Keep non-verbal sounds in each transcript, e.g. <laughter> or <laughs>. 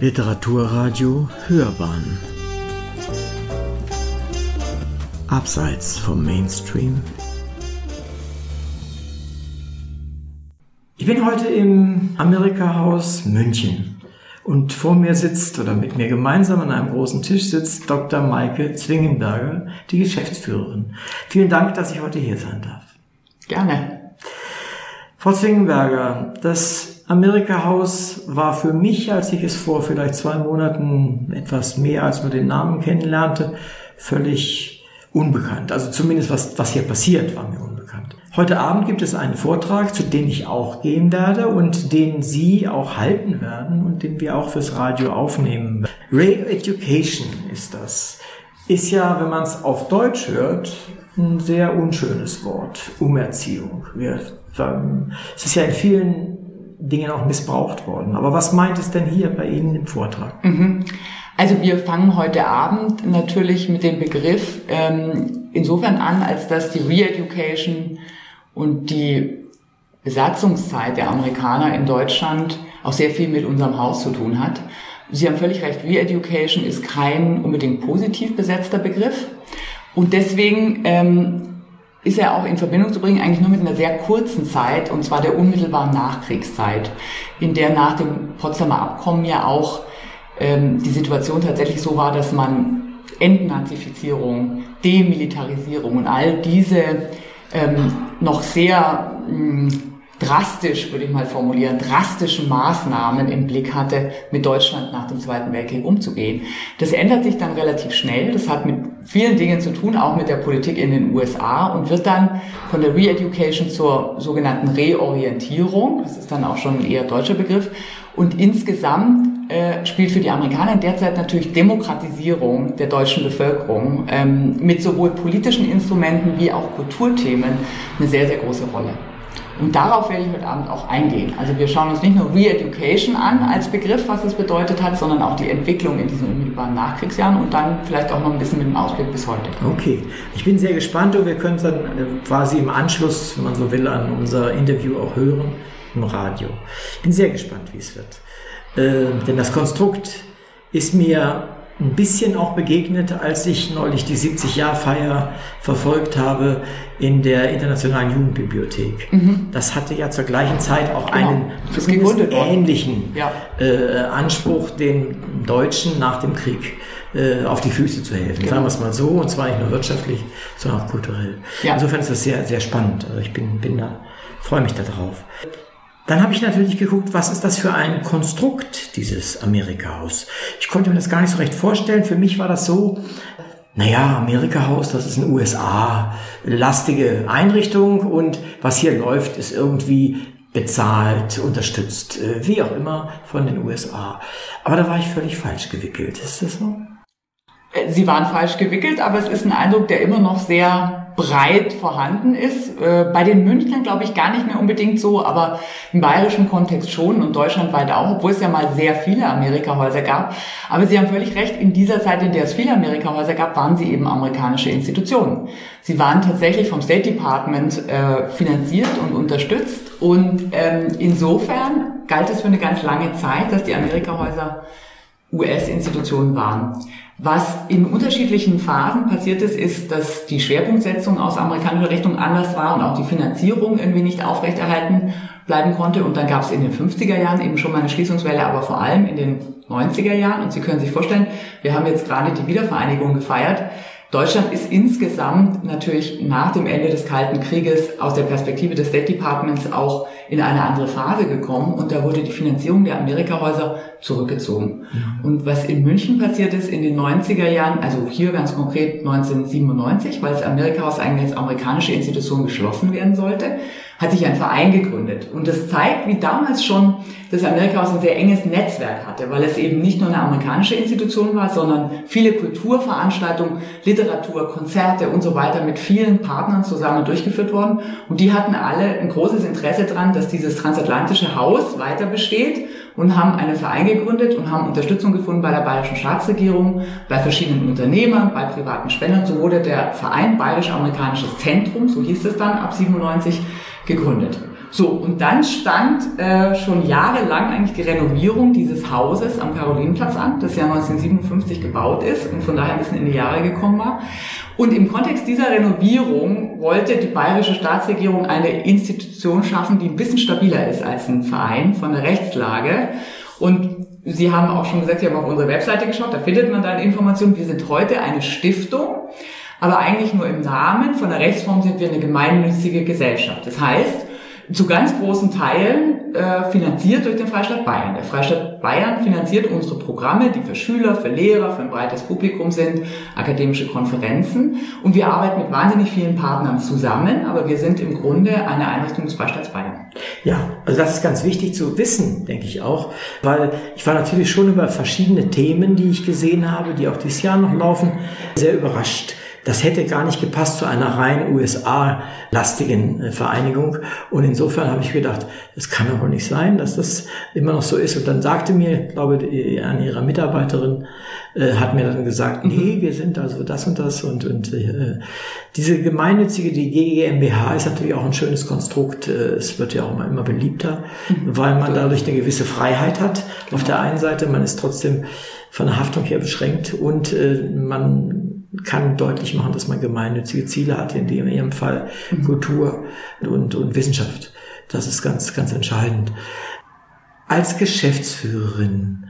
Literaturradio Hörbahn Abseits vom Mainstream Ich bin heute im Amerika-Haus München und vor mir sitzt oder mit mir gemeinsam an einem großen Tisch sitzt Dr. Maike Zwingenberger, die Geschäftsführerin. Vielen Dank, dass ich heute hier sein darf. Gerne. Frau Zwingenberger, das Amerika-Haus war für mich, als ich es vor vielleicht zwei Monaten etwas mehr als nur den Namen kennenlernte, völlig unbekannt. Also zumindest was, was hier passiert, war mir unbekannt. Heute Abend gibt es einen Vortrag, zu dem ich auch gehen werde und den Sie auch halten werden und den wir auch fürs Radio aufnehmen. Ray Education ist das. Ist ja, wenn man es auf Deutsch hört, ein sehr unschönes Wort. Umerziehung. Wir sagen, es ist ja in vielen Dingen auch missbraucht worden. Aber was meint es denn hier bei Ihnen im Vortrag? Mhm. Also wir fangen heute Abend natürlich mit dem Begriff ähm, insofern an, als dass die Re-Education und die Besatzungszeit der Amerikaner in Deutschland auch sehr viel mit unserem Haus zu tun hat. Sie haben völlig recht, Re-Education ist kein unbedingt positiv besetzter Begriff. Und deswegen ähm, ist er auch in Verbindung zu bringen, eigentlich nur mit einer sehr kurzen Zeit, und zwar der unmittelbaren Nachkriegszeit, in der nach dem Potsdamer Abkommen ja auch ähm, die Situation tatsächlich so war, dass man Entnazifizierung, Demilitarisierung und all diese ähm, noch sehr mh, hm, drastisch, würde ich mal formulieren, drastischen Maßnahmen im Blick hatte, mit Deutschland nach dem Zweiten Weltkrieg umzugehen. Das ändert sich dann relativ schnell. Das hat mit vielen Dingen zu tun, auch mit der Politik in den USA und wird dann von der Re-Education zur sogenannten Reorientierung, das ist dann auch schon ein eher deutscher Begriff, und insgesamt äh, spielt für die Amerikaner derzeit natürlich Demokratisierung der deutschen Bevölkerung ähm, mit sowohl politischen Instrumenten wie auch Kulturthemen eine sehr, sehr große Rolle. Und darauf werde ich heute Abend auch eingehen. Also wir schauen uns nicht nur Re-Education an als Begriff, was es bedeutet hat, sondern auch die Entwicklung in diesen unmittelbaren Nachkriegsjahren und dann vielleicht auch noch ein bisschen mit dem Ausblick bis heute. Okay, ich bin sehr gespannt und wir können es dann äh, quasi im Anschluss, wenn man so will, an unser Interview auch hören im Radio. Ich bin sehr gespannt, wie es wird. Äh, denn das Konstrukt ist mir ein bisschen auch begegnet, als ich neulich die 70-Jahr-Feier verfolgt habe in der Internationalen Jugendbibliothek. Mhm. Das hatte ja zur gleichen Zeit auch genau. einen ähnlichen ja. äh, Anspruch, den Deutschen nach dem Krieg äh, auf die Füße zu helfen. Genau. Sagen wir es mal so, und zwar nicht nur wirtschaftlich, sondern auch kulturell. Ja. Insofern ist das sehr, sehr spannend. Also ich bin, bin da, freue mich darauf. Dann habe ich natürlich geguckt, was ist das für ein Konstrukt, dieses Amerika-Haus. Ich konnte mir das gar nicht so recht vorstellen. Für mich war das so, naja, Amerika-Haus, das ist eine USA-lastige Einrichtung und was hier läuft, ist irgendwie bezahlt, unterstützt, äh, wie auch immer von den USA. Aber da war ich völlig falsch gewickelt. Ist das so? Sie waren falsch gewickelt, aber es ist ein Eindruck, der immer noch sehr breit vorhanden ist. Äh, bei den Münchnern glaube ich gar nicht mehr unbedingt so, aber im bayerischen Kontext schon und deutschlandweit auch, obwohl es ja mal sehr viele Amerikahäuser gab. Aber Sie haben völlig recht, in dieser Zeit, in der es viele Amerikahäuser gab, waren sie eben amerikanische Institutionen. Sie waren tatsächlich vom State Department äh, finanziert und unterstützt und ähm, insofern galt es für eine ganz lange Zeit, dass die Amerikahäuser US-Institutionen waren. Was in unterschiedlichen Phasen passiert ist, ist, dass die Schwerpunktsetzung aus amerikanischer Richtung anders war und auch die Finanzierung irgendwie nicht aufrechterhalten bleiben konnte. Und dann gab es in den 50er Jahren eben schon mal eine Schließungswelle, aber vor allem in den 90er Jahren. Und Sie können sich vorstellen, wir haben jetzt gerade die Wiedervereinigung gefeiert. Deutschland ist insgesamt natürlich nach dem Ende des Kalten Krieges aus der Perspektive des State Departments auch in eine andere Phase gekommen und da wurde die Finanzierung der Amerikahäuser zurückgezogen. Ja. Und was in München passiert ist in den 90er Jahren, also hier ganz konkret 1997, weil das Amerikahaus eigentlich als amerikanische Institution geschlossen werden sollte, hat sich ein Verein gegründet. Und das zeigt, wie damals schon das Amerikahaus ein sehr enges Netzwerk hatte, weil es eben nicht nur eine amerikanische Institution war, sondern viele Kulturveranstaltungen, Literatur, Konzerte und so weiter mit vielen Partnern zusammen durchgeführt worden. Und die hatten alle ein großes Interesse daran, dass dieses transatlantische Haus weiter besteht und haben einen Verein gegründet und haben Unterstützung gefunden bei der bayerischen Staatsregierung, bei verschiedenen Unternehmern, bei privaten Spendern. So wurde der Verein Bayerisch-Amerikanisches Zentrum, so hieß es dann ab 97, gegründet. So, und dann stand äh, schon jahrelang eigentlich die Renovierung dieses Hauses am Karolinenplatz an, das ja 1957 gebaut ist und von daher ein bisschen in die Jahre gekommen war. Und im Kontext dieser Renovierung wollte die bayerische Staatsregierung eine Institution schaffen, die ein bisschen stabiler ist als ein Verein von der Rechtslage. Und Sie haben auch schon gesagt, Sie haben auf unsere Webseite geschaut, da findet man dann Informationen. Wir sind heute eine Stiftung, aber eigentlich nur im Namen. Von der Rechtsform sind wir eine gemeinnützige Gesellschaft. Das heißt, zu ganz großen Teilen äh, finanziert durch den Freistaat Bayern. Der Freistaat Bayern finanziert unsere Programme, die für Schüler, für Lehrer, für ein breites Publikum sind, akademische Konferenzen. Und wir arbeiten mit wahnsinnig vielen Partnern zusammen, aber wir sind im Grunde eine Einrichtung des Freistaats Bayern. Ja, also das ist ganz wichtig zu wissen, denke ich auch, weil ich war natürlich schon über verschiedene Themen, die ich gesehen habe, die auch dieses Jahr noch laufen, sehr überrascht das hätte gar nicht gepasst zu einer rein USA-lastigen äh, Vereinigung. Und insofern habe ich gedacht, das kann doch wohl nicht sein, dass das immer noch so ist. Und dann sagte mir, glaube ich, an ihrer Mitarbeiterin, äh, hat mir dann gesagt, nee, wir sind also das und das. Und, und äh, diese gemeinnützige, die GmbH ist natürlich auch ein schönes Konstrukt. Äh, es wird ja auch immer, immer beliebter, mhm. weil man dadurch eine gewisse Freiheit hat. Auf der einen Seite, man ist trotzdem von der Haftung her beschränkt und äh, man kann deutlich machen, dass man gemeinnützige Ziele hat, in dem in ihrem Fall mhm. Kultur und, und Wissenschaft. Das ist ganz, ganz entscheidend. Als Geschäftsführerin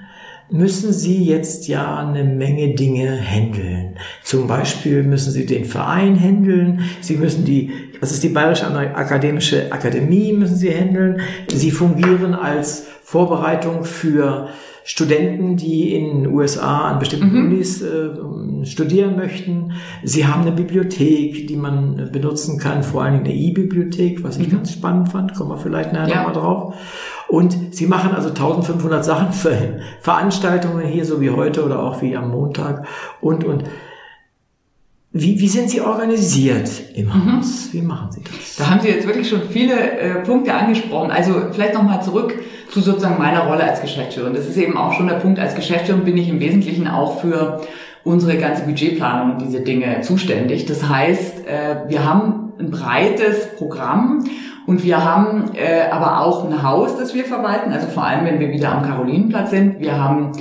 müssen Sie jetzt ja eine Menge Dinge handeln. Zum Beispiel müssen Sie den Verein handeln. Sie müssen die, was ist die Bayerische Akademische Akademie, müssen Sie handeln. Sie fungieren als Vorbereitung für Studenten, die in den USA an bestimmten mhm. Unis äh, studieren möchten. Sie haben eine Bibliothek, die man benutzen kann, vor allen Dingen eine E-Bibliothek, was ich mhm. ganz spannend fand, kommen wir vielleicht nachher ja. nochmal drauf. Und sie machen also 1500 Sachen für <laughs> Veranstaltungen hier, so wie heute oder auch wie am Montag und, und wie, wie sind Sie organisiert im mhm. Haus? Wie machen Sie das? Da haben Sie jetzt wirklich schon viele äh, Punkte angesprochen. Also vielleicht nochmal zurück zu sozusagen meiner Rolle als Geschäftsführerin. Das ist eben auch schon der Punkt. Als Geschäftsführerin bin ich im Wesentlichen auch für unsere ganze Budgetplanung und diese Dinge zuständig. Das heißt, äh, wir haben ein breites Programm und wir haben äh, aber auch ein Haus, das wir verwalten. Also vor allem, wenn wir wieder am Karolinenplatz sind. Wir haben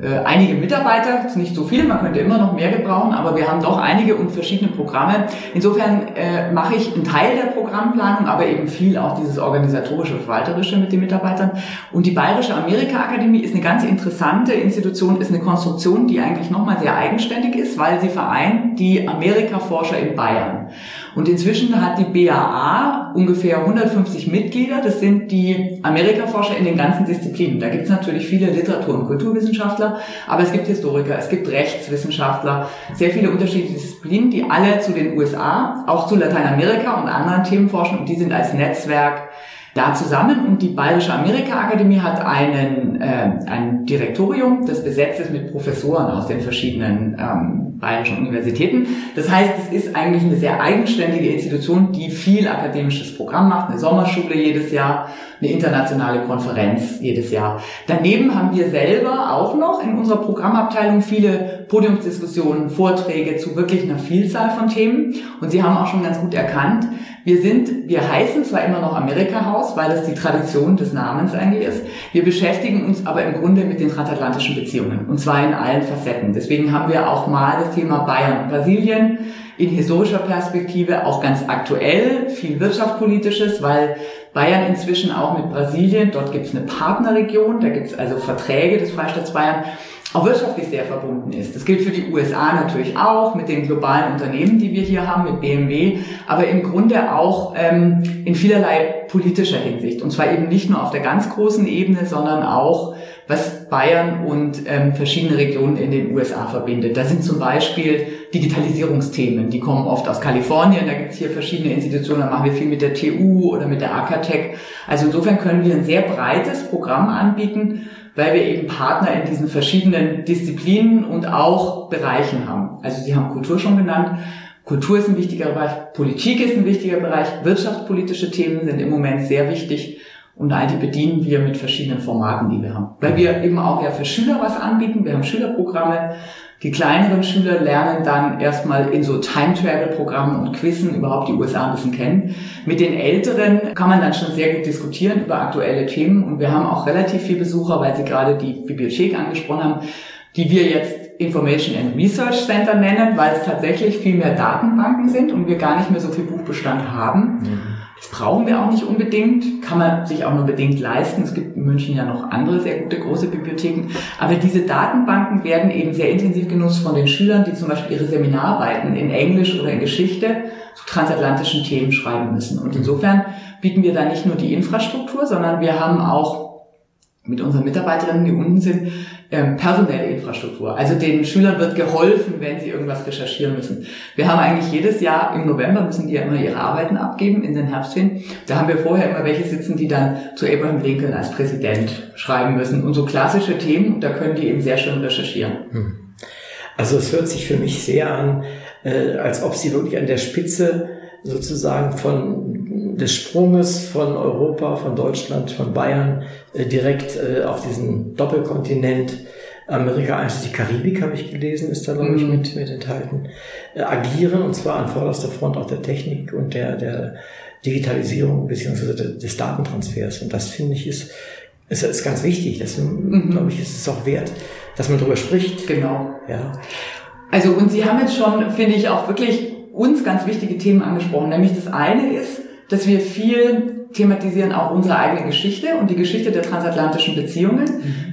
äh, einige Mitarbeiter, nicht so viel, man könnte immer noch mehr gebrauchen, aber wir haben doch einige und verschiedene Programme. Insofern äh, mache ich einen Teil der Programmplanung, aber eben viel auch dieses organisatorische, verwalterische mit den Mitarbeitern. Und die Bayerische Amerika-Akademie ist eine ganz interessante Institution, ist eine Konstruktion, die eigentlich nochmal sehr eigenständig ist, weil sie vereint die Amerika-Forscher in Bayern. Und inzwischen hat die BAA ungefähr 150 Mitglieder. Das sind die Amerikaforscher in den ganzen Disziplinen. Da gibt es natürlich viele Literatur- und Kulturwissenschaftler, aber es gibt Historiker, es gibt Rechtswissenschaftler, sehr viele unterschiedliche Disziplinen, die alle zu den USA, auch zu Lateinamerika und anderen Themen forschen und die sind als Netzwerk da zusammen und die Bayerische Amerika-Akademie hat einen, äh, ein Direktorium, das besetzt ist mit Professoren aus den verschiedenen ähm, bayerischen Universitäten. Das heißt, es ist eigentlich eine sehr eigenständige Institution, die viel akademisches Programm macht, eine Sommerschule jedes Jahr, eine internationale Konferenz jedes Jahr. Daneben haben wir selber auch noch in unserer Programmabteilung viele Podiumsdiskussionen, Vorträge zu wirklich einer Vielzahl von Themen. Und Sie haben auch schon ganz gut erkannt, wir sind, wir heißen zwar immer noch Amerika-Haus, weil das die Tradition des Namens eigentlich ist. Wir beschäftigen uns aber im Grunde mit den transatlantischen Beziehungen. Und zwar in allen Facetten. Deswegen haben wir auch mal das Thema Bayern und Brasilien in historischer Perspektive, auch ganz aktuell, viel wirtschaftspolitisches, weil Bayern inzwischen auch mit Brasilien, dort gibt es eine Partnerregion, da gibt es also Verträge des Freistaats Bayern auch wirtschaftlich sehr verbunden ist. Das gilt für die USA natürlich auch, mit den globalen Unternehmen, die wir hier haben, mit BMW, aber im Grunde auch ähm, in vielerlei politischer Hinsicht. Und zwar eben nicht nur auf der ganz großen Ebene, sondern auch, was Bayern und ähm, verschiedene Regionen in den USA verbindet. Da sind zum Beispiel Digitalisierungsthemen, die kommen oft aus Kalifornien, da gibt es hier verschiedene Institutionen, da machen wir viel mit der TU oder mit der Akatech. Also insofern können wir ein sehr breites Programm anbieten, weil wir eben Partner in diesen verschiedenen Disziplinen und auch Bereichen haben. Also Sie haben Kultur schon genannt. Kultur ist ein wichtiger Bereich, Politik ist ein wichtiger Bereich, wirtschaftspolitische Themen sind im Moment sehr wichtig und all die bedienen wir mit verschiedenen Formaten, die wir haben. Weil wir eben auch ja für Schüler was anbieten. Wir haben Schülerprogramme, Die kleineren Schüler lernen dann erstmal in so Time-Travel-Programmen und Quizzen überhaupt die USA ein bisschen kennen. Mit den Älteren kann man dann schon sehr gut diskutieren über aktuelle Themen und wir haben auch relativ viele Besucher, weil Sie gerade die Bibliothek angesprochen haben, die wir jetzt Information and Research Center nennen, weil es tatsächlich viel mehr Datenbanken sind und wir gar nicht mehr so viel Buchbestand haben. Mhm. Das brauchen wir auch nicht unbedingt, kann man sich auch nur bedingt leisten. Es gibt in München ja noch andere sehr gute große Bibliotheken. Aber diese Datenbanken werden eben sehr intensiv genutzt von den Schülern, die zum Beispiel ihre Seminararbeiten in Englisch oder in Geschichte zu transatlantischen Themen schreiben müssen. Und insofern bieten wir da nicht nur die Infrastruktur, sondern wir haben auch mit unseren Mitarbeiterinnen, die unten sind, ähm, personelle Infrastruktur. Also den Schülern wird geholfen, wenn sie irgendwas recherchieren müssen. Wir haben eigentlich jedes Jahr im November müssen die ja immer ihre Arbeiten abgeben in den Herbstferien. Da haben wir vorher immer welche sitzen, die dann zu Abraham Lincoln als Präsident schreiben müssen. Und so klassische Themen, da können die eben sehr schön recherchieren. Hm. Also es hört sich für mich sehr an, äh, als ob sie wirklich an der Spitze sozusagen von des Sprunges von Europa, von Deutschland, von Bayern äh, direkt äh, auf diesen Doppelkontinent Amerika, einschließlich Karibik habe ich gelesen, ist da glaube ich mhm. mit, mit enthalten, äh, agieren und zwar an vorderster Front auch der Technik und der, der Digitalisierung beziehungsweise des Datentransfers. Und das finde ich ist, ist, ist ganz wichtig. Das mhm. glaube ich ist es auch wert, dass man darüber spricht. Genau. Ja. Also und Sie haben jetzt schon, finde ich, auch wirklich uns ganz wichtige Themen angesprochen. Nämlich das eine ist, dass wir viel thematisieren auch unsere eigene Geschichte und die Geschichte der transatlantischen Beziehungen,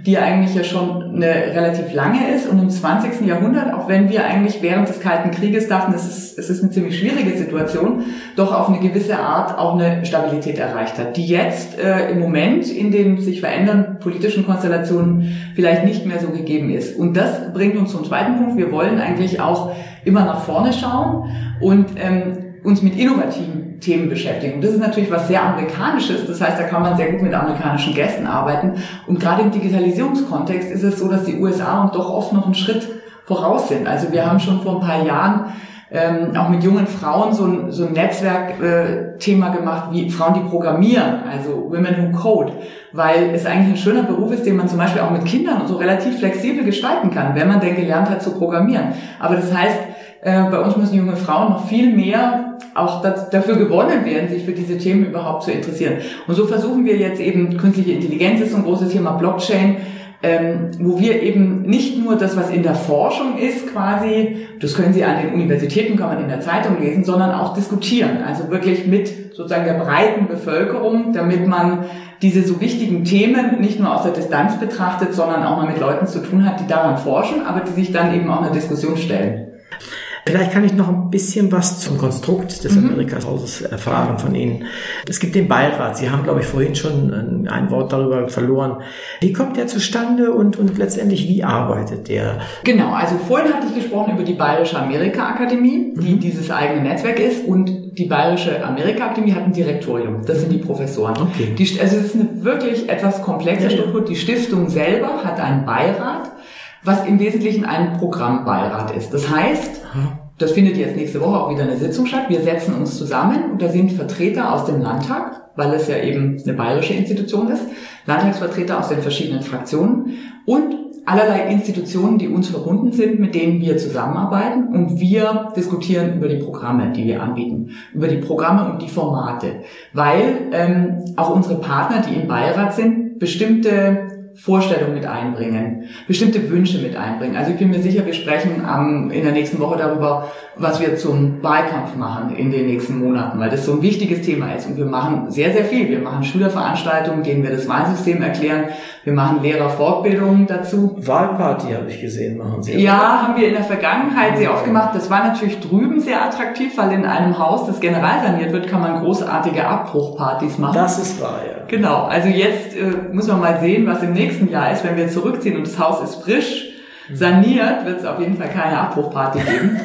die ja eigentlich ja schon eine relativ lange ist und im 20. Jahrhundert, auch wenn wir eigentlich während des Kalten Krieges dachten, es ist, es ist eine ziemlich schwierige Situation, doch auf eine gewisse Art auch eine Stabilität erreicht hat, die jetzt äh, im Moment in den sich verändernden politischen Konstellationen vielleicht nicht mehr so gegeben ist. Und das bringt uns zum zweiten Punkt. Wir wollen eigentlich auch immer nach vorne schauen und ähm, uns mit innovativen Themen beschäftigen. Und das ist natürlich was sehr Amerikanisches. Das heißt, da kann man sehr gut mit amerikanischen Gästen arbeiten. Und gerade im Digitalisierungskontext ist es so, dass die USA und doch oft noch einen Schritt voraus sind. Also wir haben schon vor ein paar Jahren ähm, auch mit jungen Frauen so ein, so ein Netzwerk-Thema äh, gemacht, wie Frauen, die programmieren, also Women Who Code, weil es eigentlich ein schöner Beruf ist, den man zum Beispiel auch mit Kindern so relativ flexibel gestalten kann, wenn man denn gelernt hat zu programmieren. Aber das heißt, äh, bei uns müssen junge Frauen noch viel mehr auch das, dafür gewonnen werden, sich für diese Themen überhaupt zu interessieren. Und so versuchen wir jetzt eben, künstliche Intelligenz ist so ein großes Thema, Blockchain, ähm, wo wir eben nicht nur das, was in der Forschung ist, quasi, das können Sie an den Universitäten, kann man in der Zeitung lesen, sondern auch diskutieren. Also wirklich mit sozusagen der breiten Bevölkerung, damit man diese so wichtigen Themen nicht nur aus der Distanz betrachtet, sondern auch mal mit Leuten zu tun hat, die daran forschen, aber die sich dann eben auch einer Diskussion stellen. Vielleicht kann ich noch ein bisschen was zum Konstrukt des mhm. Amerikas-Hauses erfahren von Ihnen. Es gibt den Beirat. Sie haben, glaube ich, vorhin schon ein Wort darüber verloren. Wie kommt der zustande und, und letztendlich wie arbeitet der? Genau, also vorhin hatte ich gesprochen über die Bayerische Amerika-Akademie, die mhm. dieses eigene Netzwerk ist und die Bayerische Amerika-Akademie hat ein Direktorium. Das sind die Professoren. Okay. Die, also es ist eine wirklich etwas komplexe ja, Struktur. Die Stiftung selber hat einen Beirat was im Wesentlichen ein Programmbeirat ist. Das heißt, das findet jetzt nächste Woche auch wieder eine Sitzung statt. Wir setzen uns zusammen und da sind Vertreter aus dem Landtag, weil es ja eben eine bayerische Institution ist, Landtagsvertreter aus den verschiedenen Fraktionen und allerlei Institutionen, die uns verbunden sind, mit denen wir zusammenarbeiten und wir diskutieren über die Programme, die wir anbieten, über die Programme und die Formate, weil ähm, auch unsere Partner, die im Beirat sind, bestimmte Vorstellungen mit einbringen, bestimmte Wünsche mit einbringen. Also ich bin mir sicher, wir sprechen ähm, in der nächsten Woche darüber, was wir zum Wahlkampf machen in den nächsten Monaten, weil das so ein wichtiges Thema ist. Und wir machen sehr, sehr viel. Wir machen Schülerveranstaltungen, denen wir das Wahlsystem erklären. Wir machen Lehrerfortbildungen dazu. Wahlparty habe ich gesehen, machen Sie. Ja, haben wir in der Vergangenheit sehr oft gemacht. Das war natürlich drüben sehr attraktiv, weil in einem Haus, das general saniert wird, kann man großartige Abbruchpartys machen. Das ist wahr, ja. Genau. Also jetzt äh, muss man mal sehen, was im nächsten Jahr ist, wenn wir zurückziehen und das Haus ist frisch saniert, wird es auf jeden Fall keine Abbruchparty geben.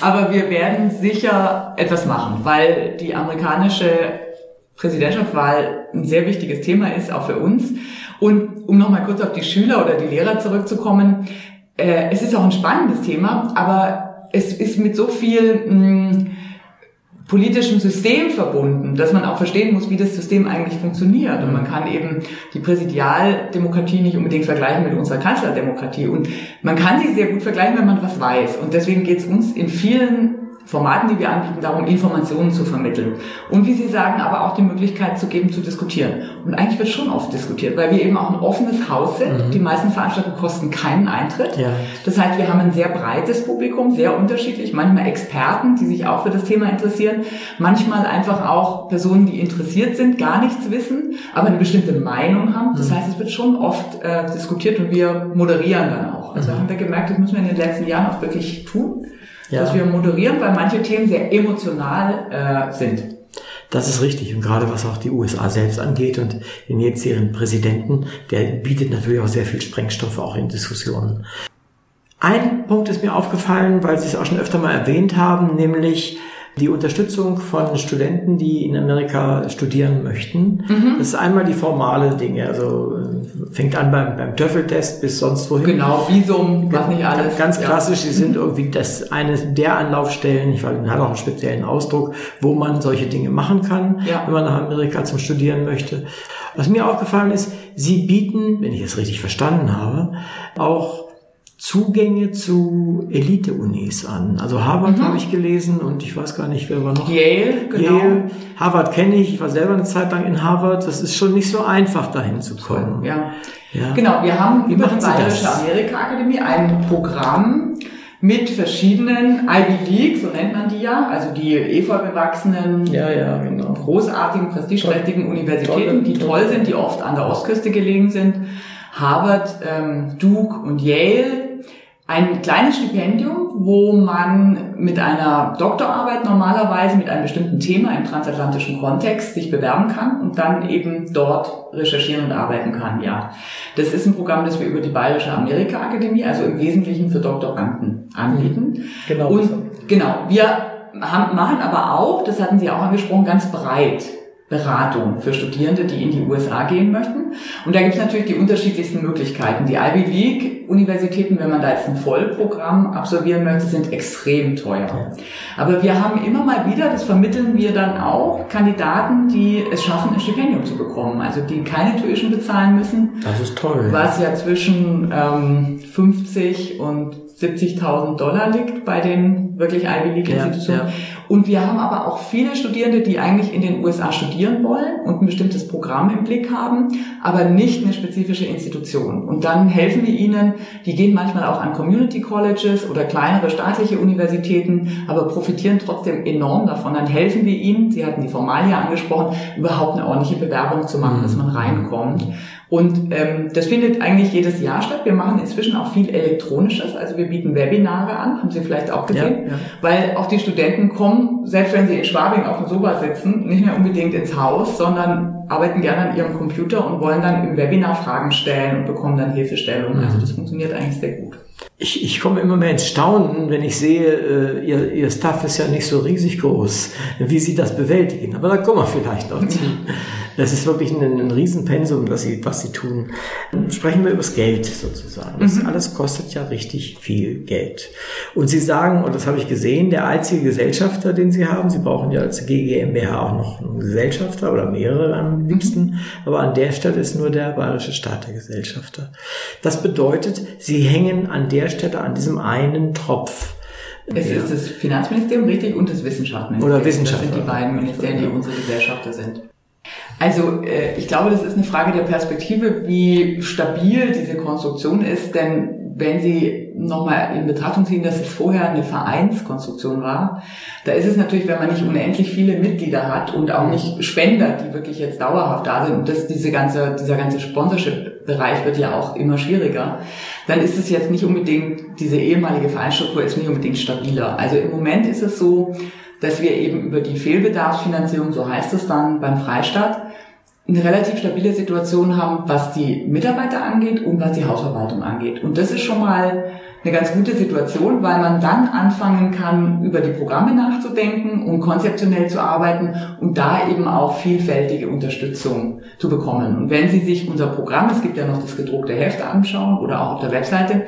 Aber wir werden sicher etwas machen, weil die amerikanische Präsidentschaftswahl ein sehr wichtiges Thema ist, auch für uns. Und um nochmal kurz auf die Schüler oder die Lehrer zurückzukommen, äh, es ist auch ein spannendes Thema, aber es ist mit so viel mh, politischen System verbunden, dass man auch verstehen muss, wie das System eigentlich funktioniert. Und man kann eben die Präsidialdemokratie nicht unbedingt vergleichen mit unserer Kanzlerdemokratie. Und man kann sie sehr gut vergleichen, wenn man was weiß. Und deswegen geht es uns in vielen Formaten, die wir anbieten, darum, Informationen zu vermitteln. Und wie Sie sagen, aber auch die Möglichkeit zu geben, zu diskutieren. Und eigentlich wird schon oft diskutiert, weil wir eben auch ein offenes Haus sind. Mhm. Die meisten Veranstaltungen kosten keinen Eintritt. Ja. Das heißt, wir haben ein sehr breites Publikum, sehr unterschiedlich. Manchmal Experten, die sich auch für das Thema interessieren. Manchmal einfach auch Personen, die interessiert sind, gar nichts wissen, aber eine bestimmte Meinung haben. Das mhm. heißt, es wird schon oft äh, diskutiert und wir moderieren dann auch. Also mhm. haben wir gemerkt, das müssen wir in den letzten Jahren auch wirklich tun ja. dass wir moderieren, weil manche Themen sehr emotional äh, sind. Das ist richtig. Und gerade was auch die USA selbst angeht und den jetzigen Präsidenten, der bietet natürlich auch sehr viel Sprengstoff auch in Diskussionen. Ein Punkt ist mir aufgefallen, weil Sie es auch schon öfter mal erwähnt haben, nämlich die Unterstützung von Studenten, die in Amerika studieren möchten. Mhm. Das ist einmal die formale Dinge, also äh, fängt an beim, beim TOEFL-Test bis sonst wohin. Genau, Visum, was nicht alles. Ganz klassisch, sie sind irgendwie das eine der Anlaufstellen, ich weiß, hat auch einen speziellen Ausdruck, wo man solche Dinge machen kann, ja. wenn man nach Amerika zum Studieren möchte. Was mir aufgefallen ist, sie bieten, wenn ich es richtig verstanden habe, auch Zugänge zu Elite-Unis an. Also Harvard mhm. habe ich gelesen und ich weiß gar nicht, wer war noch. Yale, genau. Yale. Harvard kenne ich, ich war selber eine Zeit lang in Harvard. Das ist schon nicht so einfach, dahin zu kommen. Ja. ja. Genau, wir haben Wie über die Bayerische Amerika-Akademie ein Programm mit verschiedenen Ivy League, so nennt man die ja, also die EFA bewachsenen, ja, ja, genau. großartigen, prestigeträchtigen Universitäten, die toll sind, die oft an der Ostküste gelegen sind. Harvard, ähm, Duke und Yale ein kleines Stipendium, wo man mit einer Doktorarbeit normalerweise mit einem bestimmten Thema im transatlantischen Kontext sich bewerben kann und dann eben dort recherchieren und arbeiten kann, ja. Das ist ein Programm, das wir über die Bayerische Amerika Akademie, also im Wesentlichen für Doktoranden anbieten. Genau. Und genau, wir haben, machen aber auch, das hatten Sie auch angesprochen, ganz breit Beratung für Studierende, die in die USA gehen möchten. Und da gibt es natürlich die unterschiedlichsten Möglichkeiten. Die Ivy League Universitäten, wenn man da jetzt ein Vollprogramm absolvieren möchte, sind extrem teuer. Aber wir haben immer mal wieder, das vermitteln wir dann auch, Kandidaten, die es schaffen, ein Stipendium zu bekommen. Also die keine Tuition bezahlen müssen. Das ist toll. Was ja zwischen ähm, 50 und 70.000 Dollar liegt bei den wirklich Ivy League Institutionen. Ja, ja. Und wir haben aber auch viele Studierende, die eigentlich in den USA studieren wollen und ein bestimmtes Programm im Blick haben, aber nicht eine spezifische Institution. Und dann helfen wir ihnen, die gehen manchmal auch an Community Colleges oder kleinere staatliche Universitäten, aber profitieren trotzdem enorm davon. Dann helfen wir ihnen, Sie hatten die Formalie angesprochen, überhaupt eine ordentliche Bewerbung zu machen, dass man reinkommt. Und ähm, das findet eigentlich jedes Jahr statt. Wir machen inzwischen auch viel Elektronisches. Also wir bieten Webinare an, haben Sie vielleicht auch gesehen, ja, ja. weil auch die Studenten kommen, selbst wenn sie in Schwabing auf dem Sofa sitzen, nicht mehr unbedingt ins Haus, sondern arbeiten gerne an ihrem Computer und wollen dann im Webinar Fragen stellen und bekommen dann Hilfestellungen. Also das funktioniert eigentlich sehr gut. Ich, ich komme immer mehr ins Staunen, wenn ich sehe, äh, ihr, ihr Staff ist ja nicht so riesig groß, wie Sie das bewältigen. Aber da kommen wir vielleicht noch zu. <laughs> Das ist wirklich ein, ein Riesenpensum, was sie, was sie tun. Sprechen wir über das Geld sozusagen. Das mhm. alles kostet ja richtig viel Geld. Und Sie sagen, und das habe ich gesehen, der einzige Gesellschafter, den Sie haben, Sie brauchen ja als GGMBH auch noch einen Gesellschafter oder mehrere am liebsten, aber an der Stelle ist nur der bayerische Staat der Gesellschafter. Das bedeutet, Sie hängen an der Stelle an diesem einen Tropf. Es ja. ist das Finanzministerium, richtig, und das Wissenschaftsministerium. Oder Wissenschaft. Das sind die beiden Ministerien, die unsere Gesellschafter sind. Also äh, ich glaube, das ist eine Frage der Perspektive, wie stabil diese Konstruktion ist, denn wenn Sie nochmal in Betrachtung ziehen, dass es vorher eine Vereinskonstruktion war, da ist es natürlich, wenn man nicht unendlich viele Mitglieder hat und auch nicht Spender, die wirklich jetzt dauerhaft da sind, und das, diese ganze, dieser ganze Sponsorship-Bereich wird ja auch immer schwieriger, dann ist es jetzt nicht unbedingt, diese ehemalige Vereinsstruktur ist nicht unbedingt stabiler. Also im Moment ist es so, dass wir eben über die Fehlbedarfsfinanzierung, so heißt es dann beim Freistaat, eine relativ stabile Situation haben, was die Mitarbeiter angeht und was die Hausverwaltung angeht. Und das ist schon mal eine ganz gute Situation, weil man dann anfangen kann, über die Programme nachzudenken und konzeptionell zu arbeiten und da eben auch vielfältige Unterstützung zu bekommen. Und wenn Sie sich unser Programm, es gibt ja noch das gedruckte Heft anschauen oder auch auf der Webseite,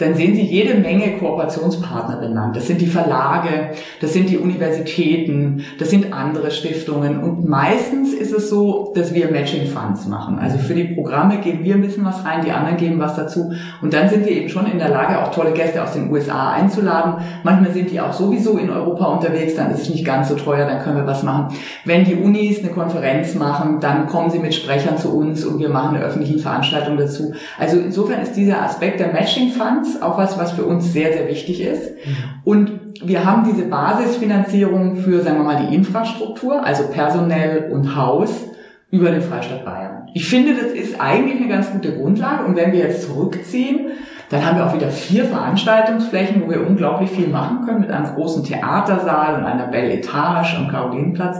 dann sehen Sie jede Menge Kooperationspartner benannt. Das sind die Verlage, das sind die Universitäten, das sind andere Stiftungen und meistens ist es so, dass wir Matching Funds machen. Also für die Programme geben wir ein bisschen was rein, die anderen geben was dazu und dann sind wir eben schon in der Lage, auch tolle Gäste aus den USA einzuladen. Manchmal sind die auch sowieso in Europa unterwegs, dann ist es nicht ganz so teuer, dann können wir was machen. Wenn die Unis eine Konferenz machen, dann kommen sie mit Sprechern zu uns und wir machen eine öffentliche Veranstaltung dazu. Also insofern ist dieser Aspekt der Matching Funds auch was, was für uns sehr, sehr wichtig ist. Und wir haben diese Basisfinanzierung für, sagen wir mal, die Infrastruktur, also personell und Haus, über den Freistaat Bayern. Ich finde, das ist eigentlich eine ganz gute Grundlage. Und wenn wir jetzt zurückziehen, dann haben wir auch wieder vier Veranstaltungsflächen, wo wir unglaublich viel machen können, mit einem großen Theatersaal und einer Belle Etage am Karolinenplatz.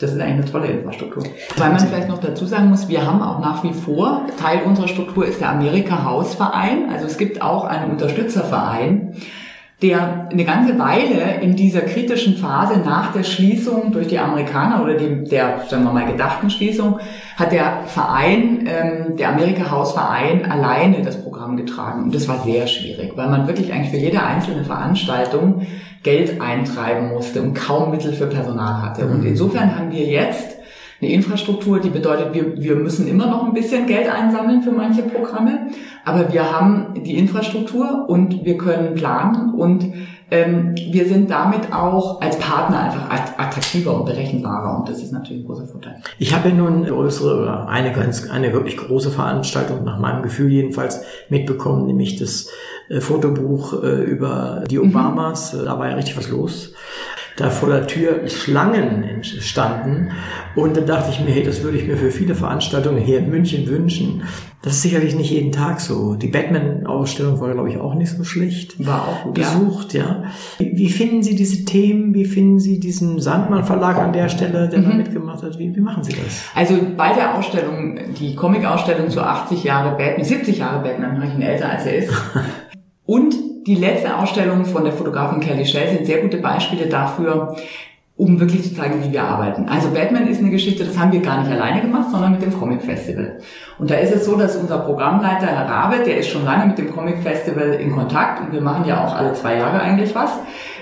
Das ist eigentlich eine tolle Infrastruktur. Weil man vielleicht noch dazu sagen muss, wir haben auch nach wie vor, Teil unserer Struktur ist der Amerika Hausverein. Also es gibt auch einen Unterstützerverein, der eine ganze Weile in dieser kritischen Phase nach der Schließung durch die Amerikaner oder dem, der, sagen wir mal, gedachten Schließung, hat der Verein, ähm, der Amerika-Haus-Verein alleine das Programm getragen. Und das war sehr schwierig, weil man wirklich eigentlich für jede einzelne Veranstaltung Geld eintreiben musste und kaum Mittel für Personal hatte. Und mhm. insofern haben wir jetzt eine Infrastruktur, die bedeutet, wir, wir müssen immer noch ein bisschen Geld einsammeln für manche Programme, aber wir haben die Infrastruktur und wir können planen und ähm, wir sind damit auch als Partner einfach attraktiver und berechenbarer und das ist natürlich ein großer Vorteil. Ich habe ja nun größere oder eine ganz, eine wirklich große Veranstaltung nach meinem Gefühl jedenfalls mitbekommen, nämlich das äh, Fotobuch äh, über die mhm. Obamas. Mhm. Da war ja richtig was los da vor der Tür Schlangen entstanden. Und dann dachte ich mir, hey, das würde ich mir für viele Veranstaltungen hier in München wünschen. Das ist sicherlich nicht jeden Tag so. Die Batman-Ausstellung war, glaube ich, auch nicht so schlecht. War auch gut, besucht, ja. ja. Wie, finden Sie diese Themen? Wie finden Sie diesen Sandmann-Verlag an der Stelle, der mhm. da mitgemacht hat? Wie, wie machen Sie das? Also bei der Ausstellung, die Comic-Ausstellung zu 80 Jahre Batman, 70 Jahre Batman, habe ich ihn älter als er ist. <laughs> Und die letzte Ausstellung von der Fotografin Kelly Shell sind sehr gute Beispiele dafür, um wirklich zu zeigen, wie wir arbeiten. Also Batman ist eine Geschichte, das haben wir gar nicht alleine gemacht, sondern mit dem Comic Festival. Und da ist es so, dass unser Programmleiter, Herr Rabe, der ist schon lange mit dem Comic Festival in Kontakt und wir machen ja auch alle zwei Jahre eigentlich was.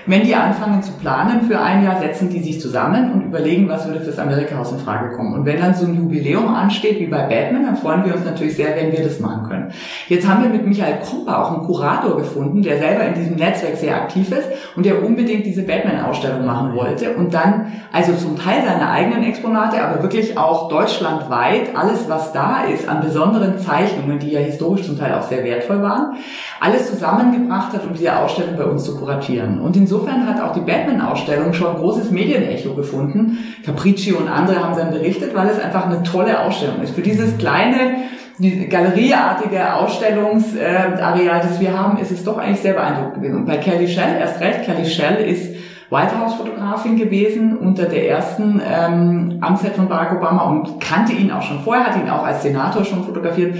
Wenn die anfangen zu planen für ein Jahr, setzen die sich zusammen und überlegen, was würde fürs Amerika-Haus in Frage kommen. Und wenn dann so ein Jubiläum ansteht, wie bei Batman, dann freuen wir uns natürlich sehr, wenn wir das machen können. Jetzt haben wir mit Michael Krumper auch einen Kurator gefunden, der selber in diesem Netzwerk sehr aktiv ist und der unbedingt diese Batman-Ausstellung machen wollte und dann also zum Teil seine eigenen Exponate, aber wirklich auch deutschlandweit alles, was da ist an besonderen Zeichnungen, die ja historisch zum Teil auch sehr wertvoll waren, alles zusammengebracht hat, um diese Ausstellung bei uns zu kuratieren. Und insofern hat auch die Batman-Ausstellung schon großes Medienecho gefunden. Capricci und andere haben dann berichtet, weil es einfach eine tolle Ausstellung ist. Für dieses kleine, galerieartige Ausstellungsareal, das wir haben, ist es doch eigentlich sehr beeindruckend gewesen. Und bei Kelly Shell erst recht. Kelly Shell ist White House-Fotografin gewesen unter der ersten ähm, Amtszeit von Barack Obama und kannte ihn auch schon vorher, hat ihn auch als Senator schon fotografiert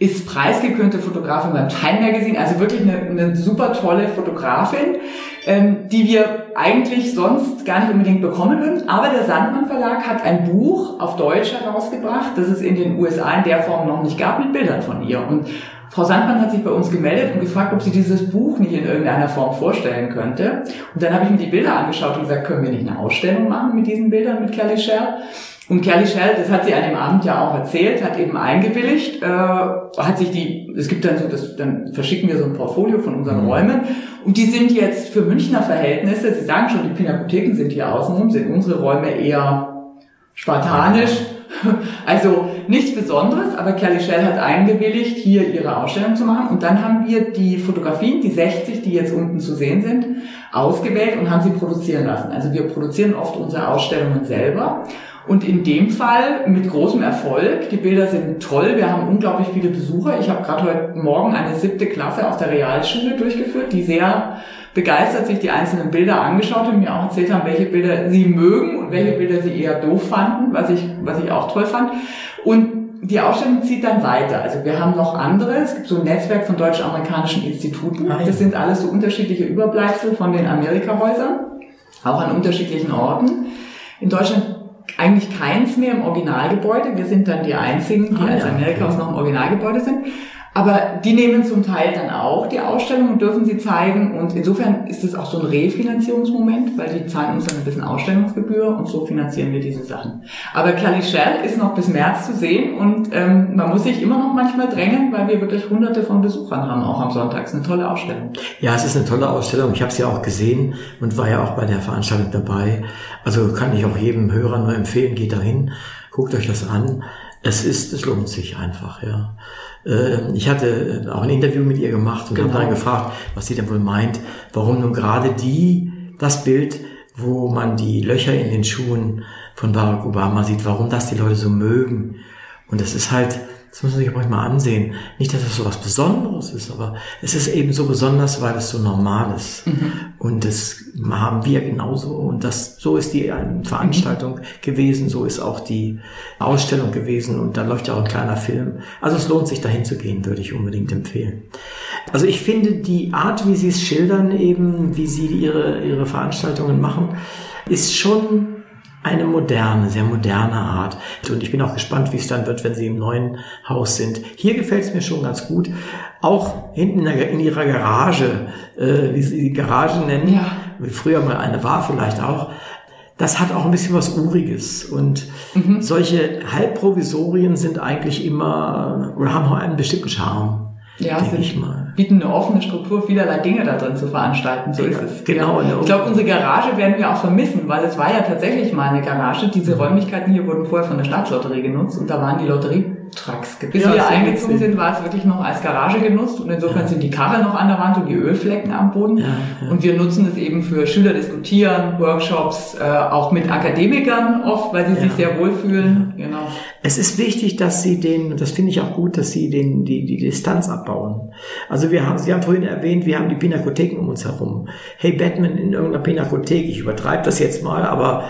ist preisgekrönte Fotografin beim Time Magazine, also wirklich eine, eine super tolle Fotografin, ähm, die wir eigentlich sonst gar nicht unbedingt bekommen würden. Aber der Sandmann Verlag hat ein Buch auf Deutsch herausgebracht, das es in den USA in der Form noch nicht gab, mit Bildern von ihr. Und Frau Sandmann hat sich bei uns gemeldet und gefragt, ob sie dieses Buch nicht in irgendeiner Form vorstellen könnte. Und dann habe ich mir die Bilder angeschaut und gesagt, können wir nicht eine Ausstellung machen mit diesen Bildern mit Kelly Shell? Und Kelly Shell, das hat sie an dem Abend ja auch erzählt, hat eben eingewilligt, äh, hat sich die, es gibt dann so, das, dann verschicken wir so ein Portfolio von unseren mhm. Räumen und die sind jetzt für Münchner Verhältnisse, Sie sagen schon, die Pinakotheken sind hier außenrum, sind unsere Räume eher spartanisch, <laughs> also nichts Besonderes, aber Kelly Shell hat eingewilligt, hier ihre Ausstellung zu machen. Und dann haben wir die Fotografien, die 60, die jetzt unten zu sehen sind, ausgewählt und haben sie produzieren lassen. Also wir produzieren oft unsere Ausstellungen selber und in dem Fall mit großem Erfolg. Die Bilder sind toll. Wir haben unglaublich viele Besucher. Ich habe gerade heute Morgen eine siebte Klasse aus der Realschule durchgeführt, die sehr begeistert sich die einzelnen Bilder angeschaut und mir auch erzählt haben, welche Bilder sie mögen und welche Bilder sie eher doof fanden, was ich, was ich auch toll fand. Und die Ausstellung zieht dann weiter. Also wir haben noch andere. Es gibt so ein Netzwerk von deutsch-amerikanischen Instituten. Ah, das sind alles so unterschiedliche Überbleibsel von den Amerika-Häusern, auch an unterschiedlichen Orten. In Deutschland eigentlich keins mehr im Originalgebäude. Wir sind dann die einzigen, die ah, als Amerika-Haus noch im Originalgebäude sind. Aber die nehmen zum Teil dann auch die Ausstellung und dürfen sie zeigen. Und insofern ist es auch so ein Refinanzierungsmoment, weil die zahlen uns dann ein bisschen Ausstellungsgebühr und so finanzieren wir diese Sachen. Aber Shell ist noch bis März zu sehen und ähm, man muss sich immer noch manchmal drängen, weil wir wirklich hunderte von Besuchern haben, auch am Sonntag. Es ist eine tolle Ausstellung. Ja, es ist eine tolle Ausstellung. Ich habe sie ja auch gesehen und war ja auch bei der Veranstaltung dabei. Also kann ich auch jedem Hörer nur empfehlen, geht dahin, guckt euch das an. Es ist, es lohnt sich einfach, ja. Äh, ich hatte auch ein Interview mit ihr gemacht und genau. habe dann gefragt, was sie denn wohl meint, warum nun gerade die, das Bild, wo man die Löcher in den Schuhen von Barack Obama sieht, warum das die Leute so mögen. Und es ist halt, das muss man sich auch manchmal ansehen. Nicht, dass es so was Besonderes ist, aber es ist eben so besonders, weil es so normal ist. Mhm. Und das haben wir genauso. Und das, so ist die Veranstaltung mhm. gewesen, so ist auch die Ausstellung gewesen. Und da läuft ja auch ein kleiner Film. Also es lohnt sich dahin zu gehen, würde ich unbedingt empfehlen. Also ich finde die Art, wie Sie es schildern, eben, wie Sie ihre, ihre Veranstaltungen machen, ist schon eine moderne, sehr moderne Art. Und ich bin auch gespannt, wie es dann wird, wenn sie im neuen Haus sind. Hier gefällt es mir schon ganz gut. Auch hinten in ihrer Garage, äh, wie sie die Garage nennen, ja. wie früher mal eine war vielleicht auch, das hat auch ein bisschen was Uriges. Und mhm. solche Halbprovisorien sind eigentlich immer, oder haben auch einen bestimmten Charme. Ja, denke ich mal. bieten eine offene Struktur, vielerlei Dinge da drin zu veranstalten. So ja, ist es. Genau. Ja. Ich glaube, unsere Garage werden wir auch vermissen, weil es war ja tatsächlich mal eine Garage. Diese mhm. Räumlichkeiten hier wurden vorher von der Staatslotterie genutzt und da waren die Lotterietrucks. Bis ja, wir eingezogen sind, war es wirklich noch als Garage genutzt und insofern sind die Karre noch an der Wand und die Ölflecken am Boden. Ja, ja. Und wir nutzen es eben für Schüler diskutieren, Workshops, äh, auch mit Akademikern oft, weil sie sich sehr wohlfühlen. Genau. Es ist wichtig, dass Sie den, das finde ich auch gut, dass Sie den, die, die Distanz abbauen. Also wir haben, Sie haben vorhin erwähnt, wir haben die Pinakotheken um uns herum. Hey, Batman in irgendeiner Pinakothek, ich übertreibe das jetzt mal, aber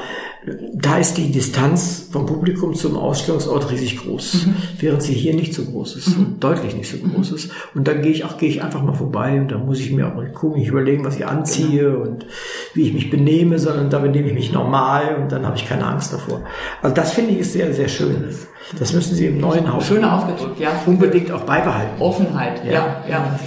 da ist die Distanz vom Publikum zum Ausstellungsort riesig groß, mhm. während sie hier nicht so groß ist, mhm. deutlich nicht so groß mhm. ist. Und dann gehe ich auch, gehe ich einfach mal vorbei und da muss ich mir auch mal gucken, ich überlegen, was ich anziehe genau. und wie ich mich benehme, sondern da benehme ich mich normal und dann habe ich keine Angst davor. Also das finde ich ist sehr, sehr schön. Das müssen Sie im neuen Haus Schön ausgedrückt, ja. Unbedingt auch beibehalten. Offenheit, ja, ja. ja.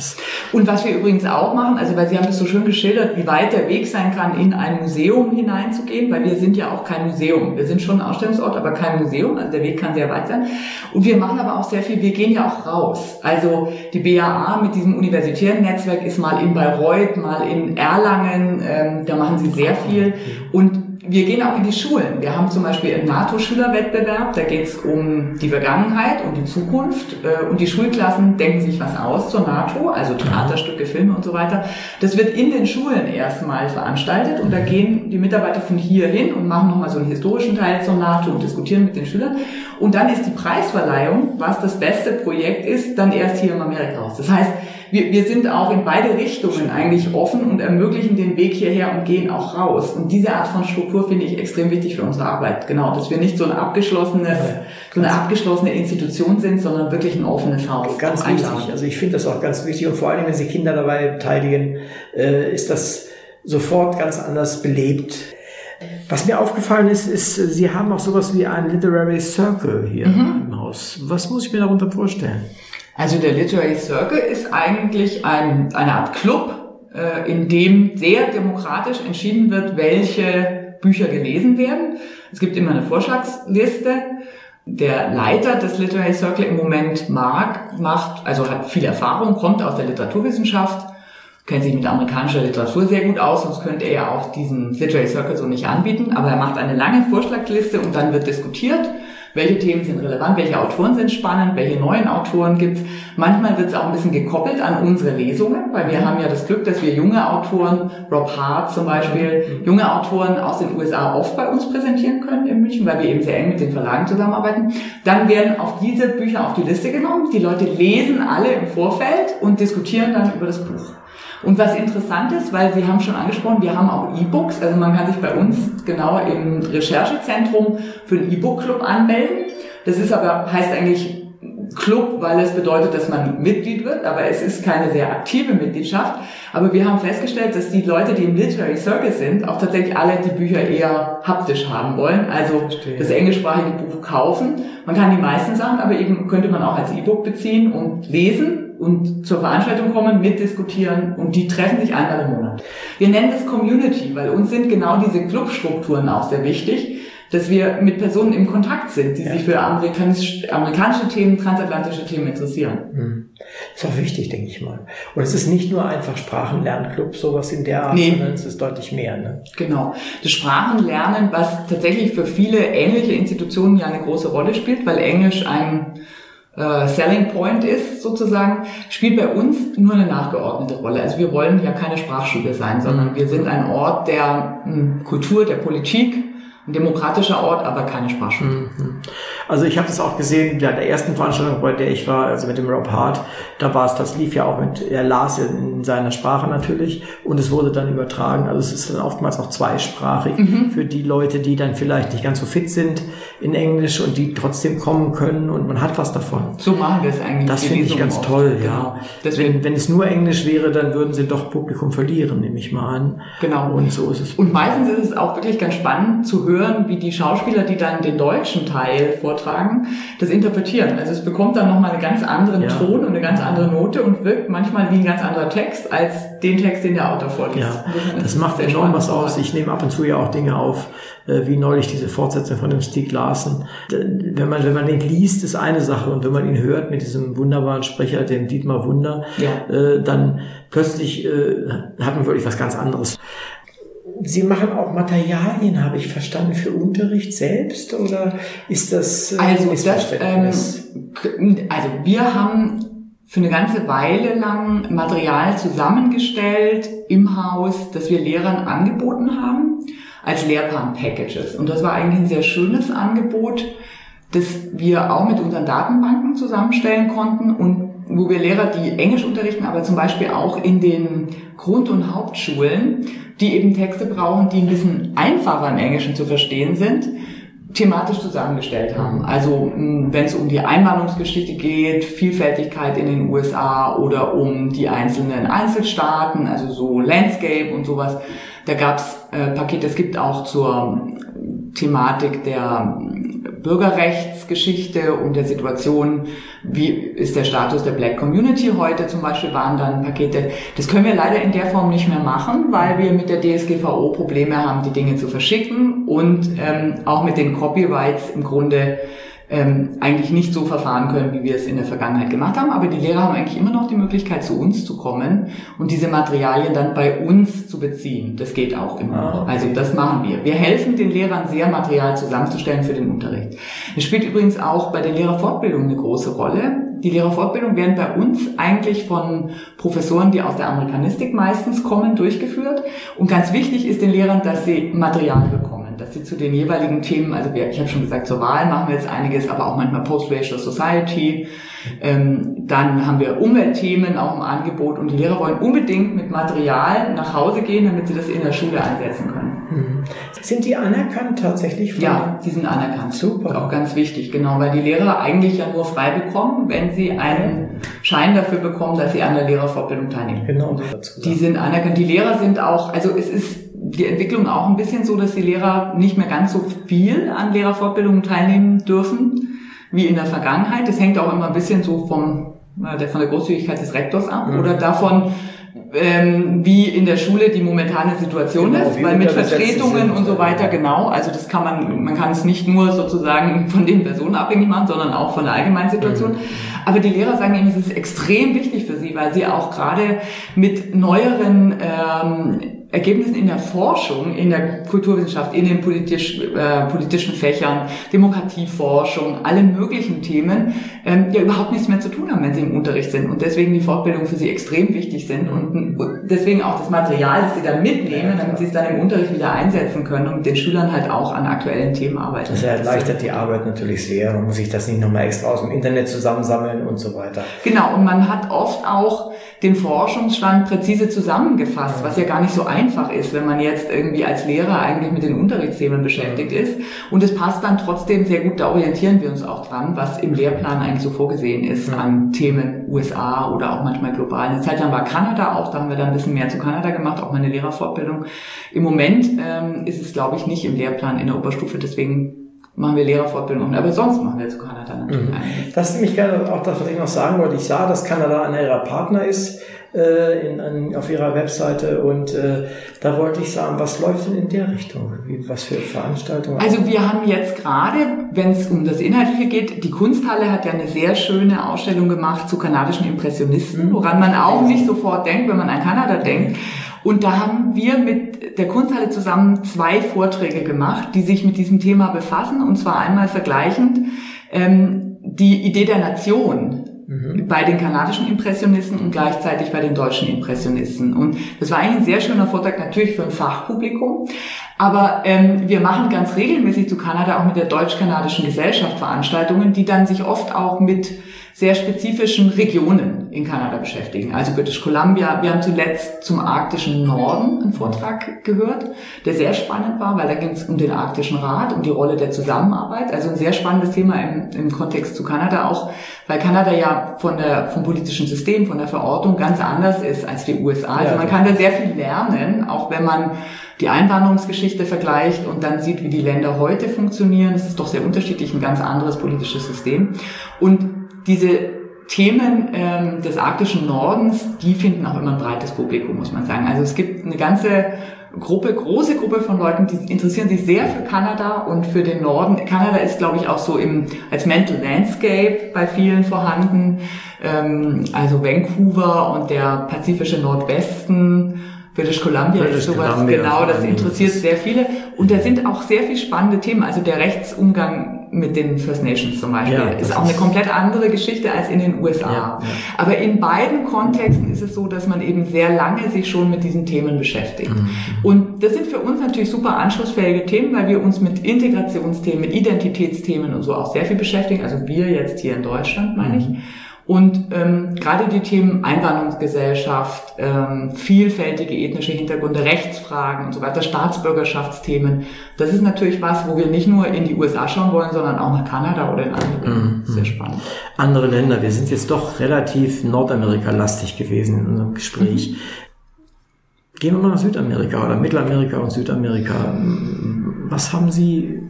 Und was wir übrigens auch machen, also weil Sie haben das so schön geschildert, wie weit der Weg sein kann, in ein Museum hineinzugehen, weil wir sind ja auch kein Museum. Wir sind schon ein Ausstellungsort, aber kein Museum. Also der Weg kann sehr weit sein. Und wir machen aber auch sehr viel, wir gehen ja auch raus. Also die BAA mit diesem universitären Netzwerk ist mal in Bayreuth, mal in Erlangen, ähm, da machen sie sehr viel. Und wir gehen auch in die Schulen. Wir haben zum Beispiel einen NATO-Schülerwettbewerb, da geht es um die Vergangenheit und die Zukunft. Äh, und die Schulklassen denken sich was aus zur NATO, also Theaterstücke, Filme und so weiter. Das wird in den Schulen erstmal veranstaltet und da gehen die Mitarbeiter von hier hin und machen nochmal so einen historischen Teil zur NATO und diskutieren mit den Schülern. Und dann ist die Preisverleihung, was das beste Projekt ist, dann erst hier im Amerika-Haus. Das heißt, wir, wir sind auch in beide Richtungen eigentlich offen und ermöglichen den Weg hierher und gehen auch raus. Und diese Art von Struktur finde ich extrem wichtig für unsere Arbeit. Genau, dass wir nicht so ein abgeschlossenes, so eine abgeschlossene Institution sind, sondern wirklich ein offenes Haus. Ganz wichtig. Also ich finde das auch ganz wichtig. Und vor allem, wenn Sie Kinder dabei beteiligen, äh, ist das sofort ganz anders belebt. Was mir aufgefallen ist, ist, Sie haben auch sowas wie einen Literary Circle hier mhm. im Haus. Was muss ich mir darunter vorstellen? Also der Literary Circle ist eigentlich ein, eine Art Club, äh, in dem sehr demokratisch entschieden wird, welche Bücher gelesen werden. Es gibt immer eine Vorschlagsliste. Der Leiter des Literary Circle im Moment, Mark, macht, also hat viel Erfahrung, kommt aus der Literaturwissenschaft, kennt sich mit amerikanischer Literatur sehr gut aus, sonst könnte er ja auch diesen Literary Circle so nicht anbieten. Aber er macht eine lange Vorschlagsliste und dann wird diskutiert welche Themen sind relevant, welche Autoren sind spannend, welche neuen Autoren gibt's. Manchmal wird es auch ein bisschen gekoppelt an unsere Lesungen, weil wir haben ja das Glück, dass wir junge Autoren, Rob Hart zum Beispiel, junge Autoren aus den USA oft bei uns präsentieren können in München, weil wir eben sehr eng mit den Verlagen zusammenarbeiten. Dann werden auf diese Bücher auf die Liste genommen. Die Leute lesen alle im Vorfeld und diskutieren dann über das Buch. Und was interessant ist, weil Sie haben schon angesprochen, wir haben auch E-Books, also man kann sich bei uns genau im Recherchezentrum für den E-Book-Club anmelden. Das ist aber, heißt eigentlich Club, weil es bedeutet, dass man Mitglied wird, aber es ist keine sehr aktive Mitgliedschaft. Aber wir haben festgestellt, dass die Leute, die im Literary Circle sind, auch tatsächlich alle die Bücher eher haptisch haben wollen, also Verstehe. das englischsprachige Buch kaufen. Man kann die meisten Sachen, aber eben könnte man auch als E-Book beziehen und lesen und zur Veranstaltung kommen, mitdiskutieren und die treffen sich einmal im Monat. Wir nennen das Community, weil uns sind genau diese Clubstrukturen auch sehr wichtig dass wir mit Personen im Kontakt sind, die ja. sich für amerikanisch, amerikanische Themen, transatlantische Themen interessieren. Das ist auch wichtig, denke ich mal. Und es ist nicht nur einfach Sprachenlernclub, sowas in der Art, nee. sondern es ist deutlich mehr. Ne? Genau. Das Sprachenlernen, was tatsächlich für viele ähnliche Institutionen ja eine große Rolle spielt, weil Englisch ein äh, Selling Point ist sozusagen, spielt bei uns nur eine nachgeordnete Rolle. Also wir wollen ja keine Sprachschule sein, sondern wir sind ein Ort der mh, hm, Kultur, der Politik, ein demokratischer Ort, aber keine Sprachschule. Mhm. Also ich habe das auch gesehen, ja, der ersten Veranstaltung, bei der ich war, also mit dem Rob Hart, da war es, das lief ja auch mit, er las in seiner Sprache natürlich und es wurde dann übertragen. Also es ist dann oftmals auch zweisprachig mhm. für die Leute, die dann vielleicht nicht ganz so fit sind in Englisch und die trotzdem kommen können und man hat was davon. So machen wir es eigentlich. Das finde ich ganz oft. toll, ja. Genau. Wenn, wenn es nur Englisch wäre, dann würden sie doch Publikum verlieren, nehme ich mal an. Genau. Und so ist es. Und meistens ist es auch wirklich ganz spannend zu hören, wie die Schauspieler, die dann den deutschen Teil vortragen, das interpretieren. Also es bekommt dann nochmal einen ganz anderen ja. Ton und eine ganz andere Note und wirkt manchmal wie ein ganz anderer Text als den Text, den der Autor vorliest. Ja, das macht enorm was aus. Ich nehme ab und zu ja auch Dinge auf, äh, wie neulich diese Fortsetzung von dem Stieg Larsen. Wenn man, wenn man den liest, ist eine Sache und wenn man ihn hört mit diesem wunderbaren Sprecher, dem Dietmar Wunder, ja. Äh, dann plötzlich äh, hat man wirklich was ganz anderes. Sie machen auch Materialien, habe ich verstanden, für Unterricht selbst oder ist das also das, ähm, also wir haben für eine ganze Weile lang Material zusammengestellt im Haus, das wir Lehrern angeboten haben als Lehrplan-Packages. Und das war eigentlich ein sehr schönes Angebot, das wir auch mit unseren Datenbanken zusammenstellen konnten und wo wir Lehrer, die Englisch unterrichten, aber zum Beispiel auch in den Grund- und Hauptschulen, die eben Texte brauchen, die ein bisschen einfacher im Englischen zu verstehen sind, thematisch zusammengestellt haben. Also wenn es um die Einwanderungsgeschichte geht, Vielfältigkeit in den USA oder um die einzelnen Einzelstaaten, also so Landscape und sowas. Da gab's äh, Pakete, es gibt auch zur Thematik der Bürgerrechtsgeschichte und der Situation, wie ist der Status der Black Community heute zum Beispiel, waren dann Pakete. Das können wir leider in der Form nicht mehr machen, weil wir mit der DSGVO Probleme haben, die Dinge zu verschicken und ähm, auch mit den Copyrights im Grunde ähm, eigentlich nicht so verfahren können, wie wir es in der Vergangenheit gemacht haben. Aber die Lehrer haben eigentlich immer noch die Möglichkeit, zu uns zu kommen und diese Materialien dann bei uns zu beziehen. Das geht auch immer. Ah, okay. Also das machen wir. Wir helfen den Lehrern sehr, Material zusammenzustellen für den Unterricht. Es spielt übrigens auch bei der Lehrerfortbildung eine große Rolle. Die Lehrerfortbildung werden bei uns eigentlich von Professoren, die aus der Amerikanistik meistens kommen, durchgeführt. Und ganz wichtig ist den Lehrern, dass sie Material bekommen dass sie zu den jeweiligen Themen, also wir, ich habe schon gesagt, zur Wahl machen wir jetzt einiges, aber auch manchmal Post-Racial Society. Ähm, dann haben wir Umweltthemen auch im Angebot und die Lehrer wollen unbedingt mit Material nach Hause gehen, damit sie das in der Schule einsetzen können. Mhm. Sind die anerkannt tatsächlich? ja, die sind anerkannt. Super. Auch ganz wichtig, genau, weil die Lehrer eigentlich ja nur frei bekommen, wenn sie einen Schein dafür bekommen, dass sie an der Lehrerfortbildung teilnehmen. Genau. Die sind anerkannt. Die Lehrer sind auch, also es ist die Entwicklung auch ein bisschen so, dass die Lehrer nicht mehr ganz so viel an Lehrerfortbildungen teilnehmen dürfen wie in der Vergangenheit. Das hängt auch immer ein bisschen so vom, äh, von der Großzügigkeit des Rektors ab mhm. oder davon, ähm, wie in der Schule die momentane Situation genau, ist, weil mit Vertretungen und so weiter, genau, also das kann man, man kann es nicht nur sozusagen von den Personen abhängig machen, sondern auch von der allgemeinen Situation. Mhm. Aber die Lehrer sagen eben, es ist extrem wichtig für sie, weil sie auch gerade mit neueren ähm, Ergebnissen in der Forschung, in der Kulturwissenschaft, in den politisch, äh, politischen Fächern, Demokratieforschung, alle möglichen Themen, ähm, ja überhaupt nichts mehr zu tun haben, wenn sie im Unterricht sind und deswegen die Fortbildung für sie extrem wichtig sind und, und deswegen auch das Material, das sie dann mitnehmen, damit sie es dann im Unterricht wieder einsetzen können und mit den Schülern halt auch an aktuellen Themen arbeiten. Das erleichtert die Arbeit natürlich sehr. Man muss sich das nicht nochmal extra aus dem Internet zusammensammeln und so weiter. Genau, und man hat oft auch den Forschungsstand präzise zusammengefasst, was ja gar nicht so einfach ist, wenn man jetzt irgendwie als Lehrer eigentlich mit den Unterrichtsthemen beschäftigt ist. Und es passt dann trotzdem sehr gut, da orientieren wir uns auch dran, was im Lehrplan eigentlich so vorgesehen ist an Themen USA oder auch manchmal global. Eine Zeit lang war Kanada auch, da haben wir dann ein bisschen mehr zu Kanada gemacht, auch meine Lehrerfortbildung. Im Moment ähm, ist es, glaube ich, nicht im Lehrplan in der Oberstufe, deswegen machen wir Lehrerfortbildung. Aber sonst machen wir zu Kanada natürlich mhm. Das ist nämlich gerne auch das, was ich noch sagen wollte. Ich sah, dass Kanada einer ihrer Partner ist äh, in, an, auf ihrer Webseite und äh, da wollte ich sagen, was läuft denn in der Richtung? Wie, was für Veranstaltungen? Also wir haben jetzt gerade, wenn es um das Inhaltliche geht, die Kunsthalle hat ja eine sehr schöne Ausstellung gemacht zu kanadischen Impressionisten, mhm. woran man auch nicht sofort denkt, wenn man an Kanada denkt. Und da haben wir mit der Kunsthalle zusammen zwei Vorträge gemacht, die sich mit diesem Thema befassen. Und zwar einmal vergleichend ähm, die Idee der Nation mhm. bei den kanadischen Impressionisten und gleichzeitig bei den deutschen Impressionisten. Und das war eigentlich ein sehr schöner Vortrag, natürlich für ein Fachpublikum. Aber ähm, wir machen ganz regelmäßig zu Kanada auch mit der deutsch-kanadischen Gesellschaft Veranstaltungen, die dann sich oft auch mit sehr spezifischen Regionen in Kanada beschäftigen. Also British Columbia. Wir haben zuletzt zum arktischen Norden einen Vortrag gehört, der sehr spannend war, weil da ging es um den arktischen Rat, um die Rolle der Zusammenarbeit. Also ein sehr spannendes Thema im, im Kontext zu Kanada auch, weil Kanada ja von der, vom politischen System, von der Verordnung ganz anders ist als die USA. Also man kann da sehr viel lernen, auch wenn man die Einwanderungsgeschichte vergleicht und dann sieht, wie die Länder heute funktionieren. Es ist doch sehr unterschiedlich, ein ganz anderes politisches System. Und diese Themen ähm, des arktischen Nordens, die finden auch immer ein breites Publikum, muss man sagen. Also es gibt eine ganze Gruppe, große Gruppe von Leuten, die interessieren sich sehr für Kanada und für den Norden. Kanada ist, glaube ich, auch so im, als Mental Landscape bei vielen vorhanden. Ähm, also Vancouver und der pazifische Nordwesten British Columbia British ist sowas, Columbia genau, das interessiert sehr viele. Und da sind auch sehr viel spannende Themen. Also der Rechtsumgang mit den First Nations zum Beispiel ja, ist auch eine komplett andere Geschichte als in den USA. Ja, ja. Aber in beiden Kontexten ist es so, dass man eben sehr lange sich schon mit diesen Themen beschäftigt. Mhm. Und das sind für uns natürlich super anschlussfähige Themen, weil wir uns mit Integrationsthemen, mit Identitätsthemen und so auch sehr viel beschäftigen. Also wir jetzt hier in Deutschland, meine ich. Mhm. Und ähm, gerade die Themen Einwanderungsgesellschaft, ähm, vielfältige ethnische Hintergründe, Rechtsfragen und so weiter, Staatsbürgerschaftsthemen, das ist natürlich was, wo wir nicht nur in die USA schauen wollen, sondern auch nach Kanada oder in andere Länder. Mhm. Sehr spannend. Andere Länder, wir sind jetzt doch relativ Nordamerika-lastig gewesen in unserem Gespräch. Mhm. Gehen wir mal nach Südamerika oder Mittelamerika und Südamerika. Was haben Sie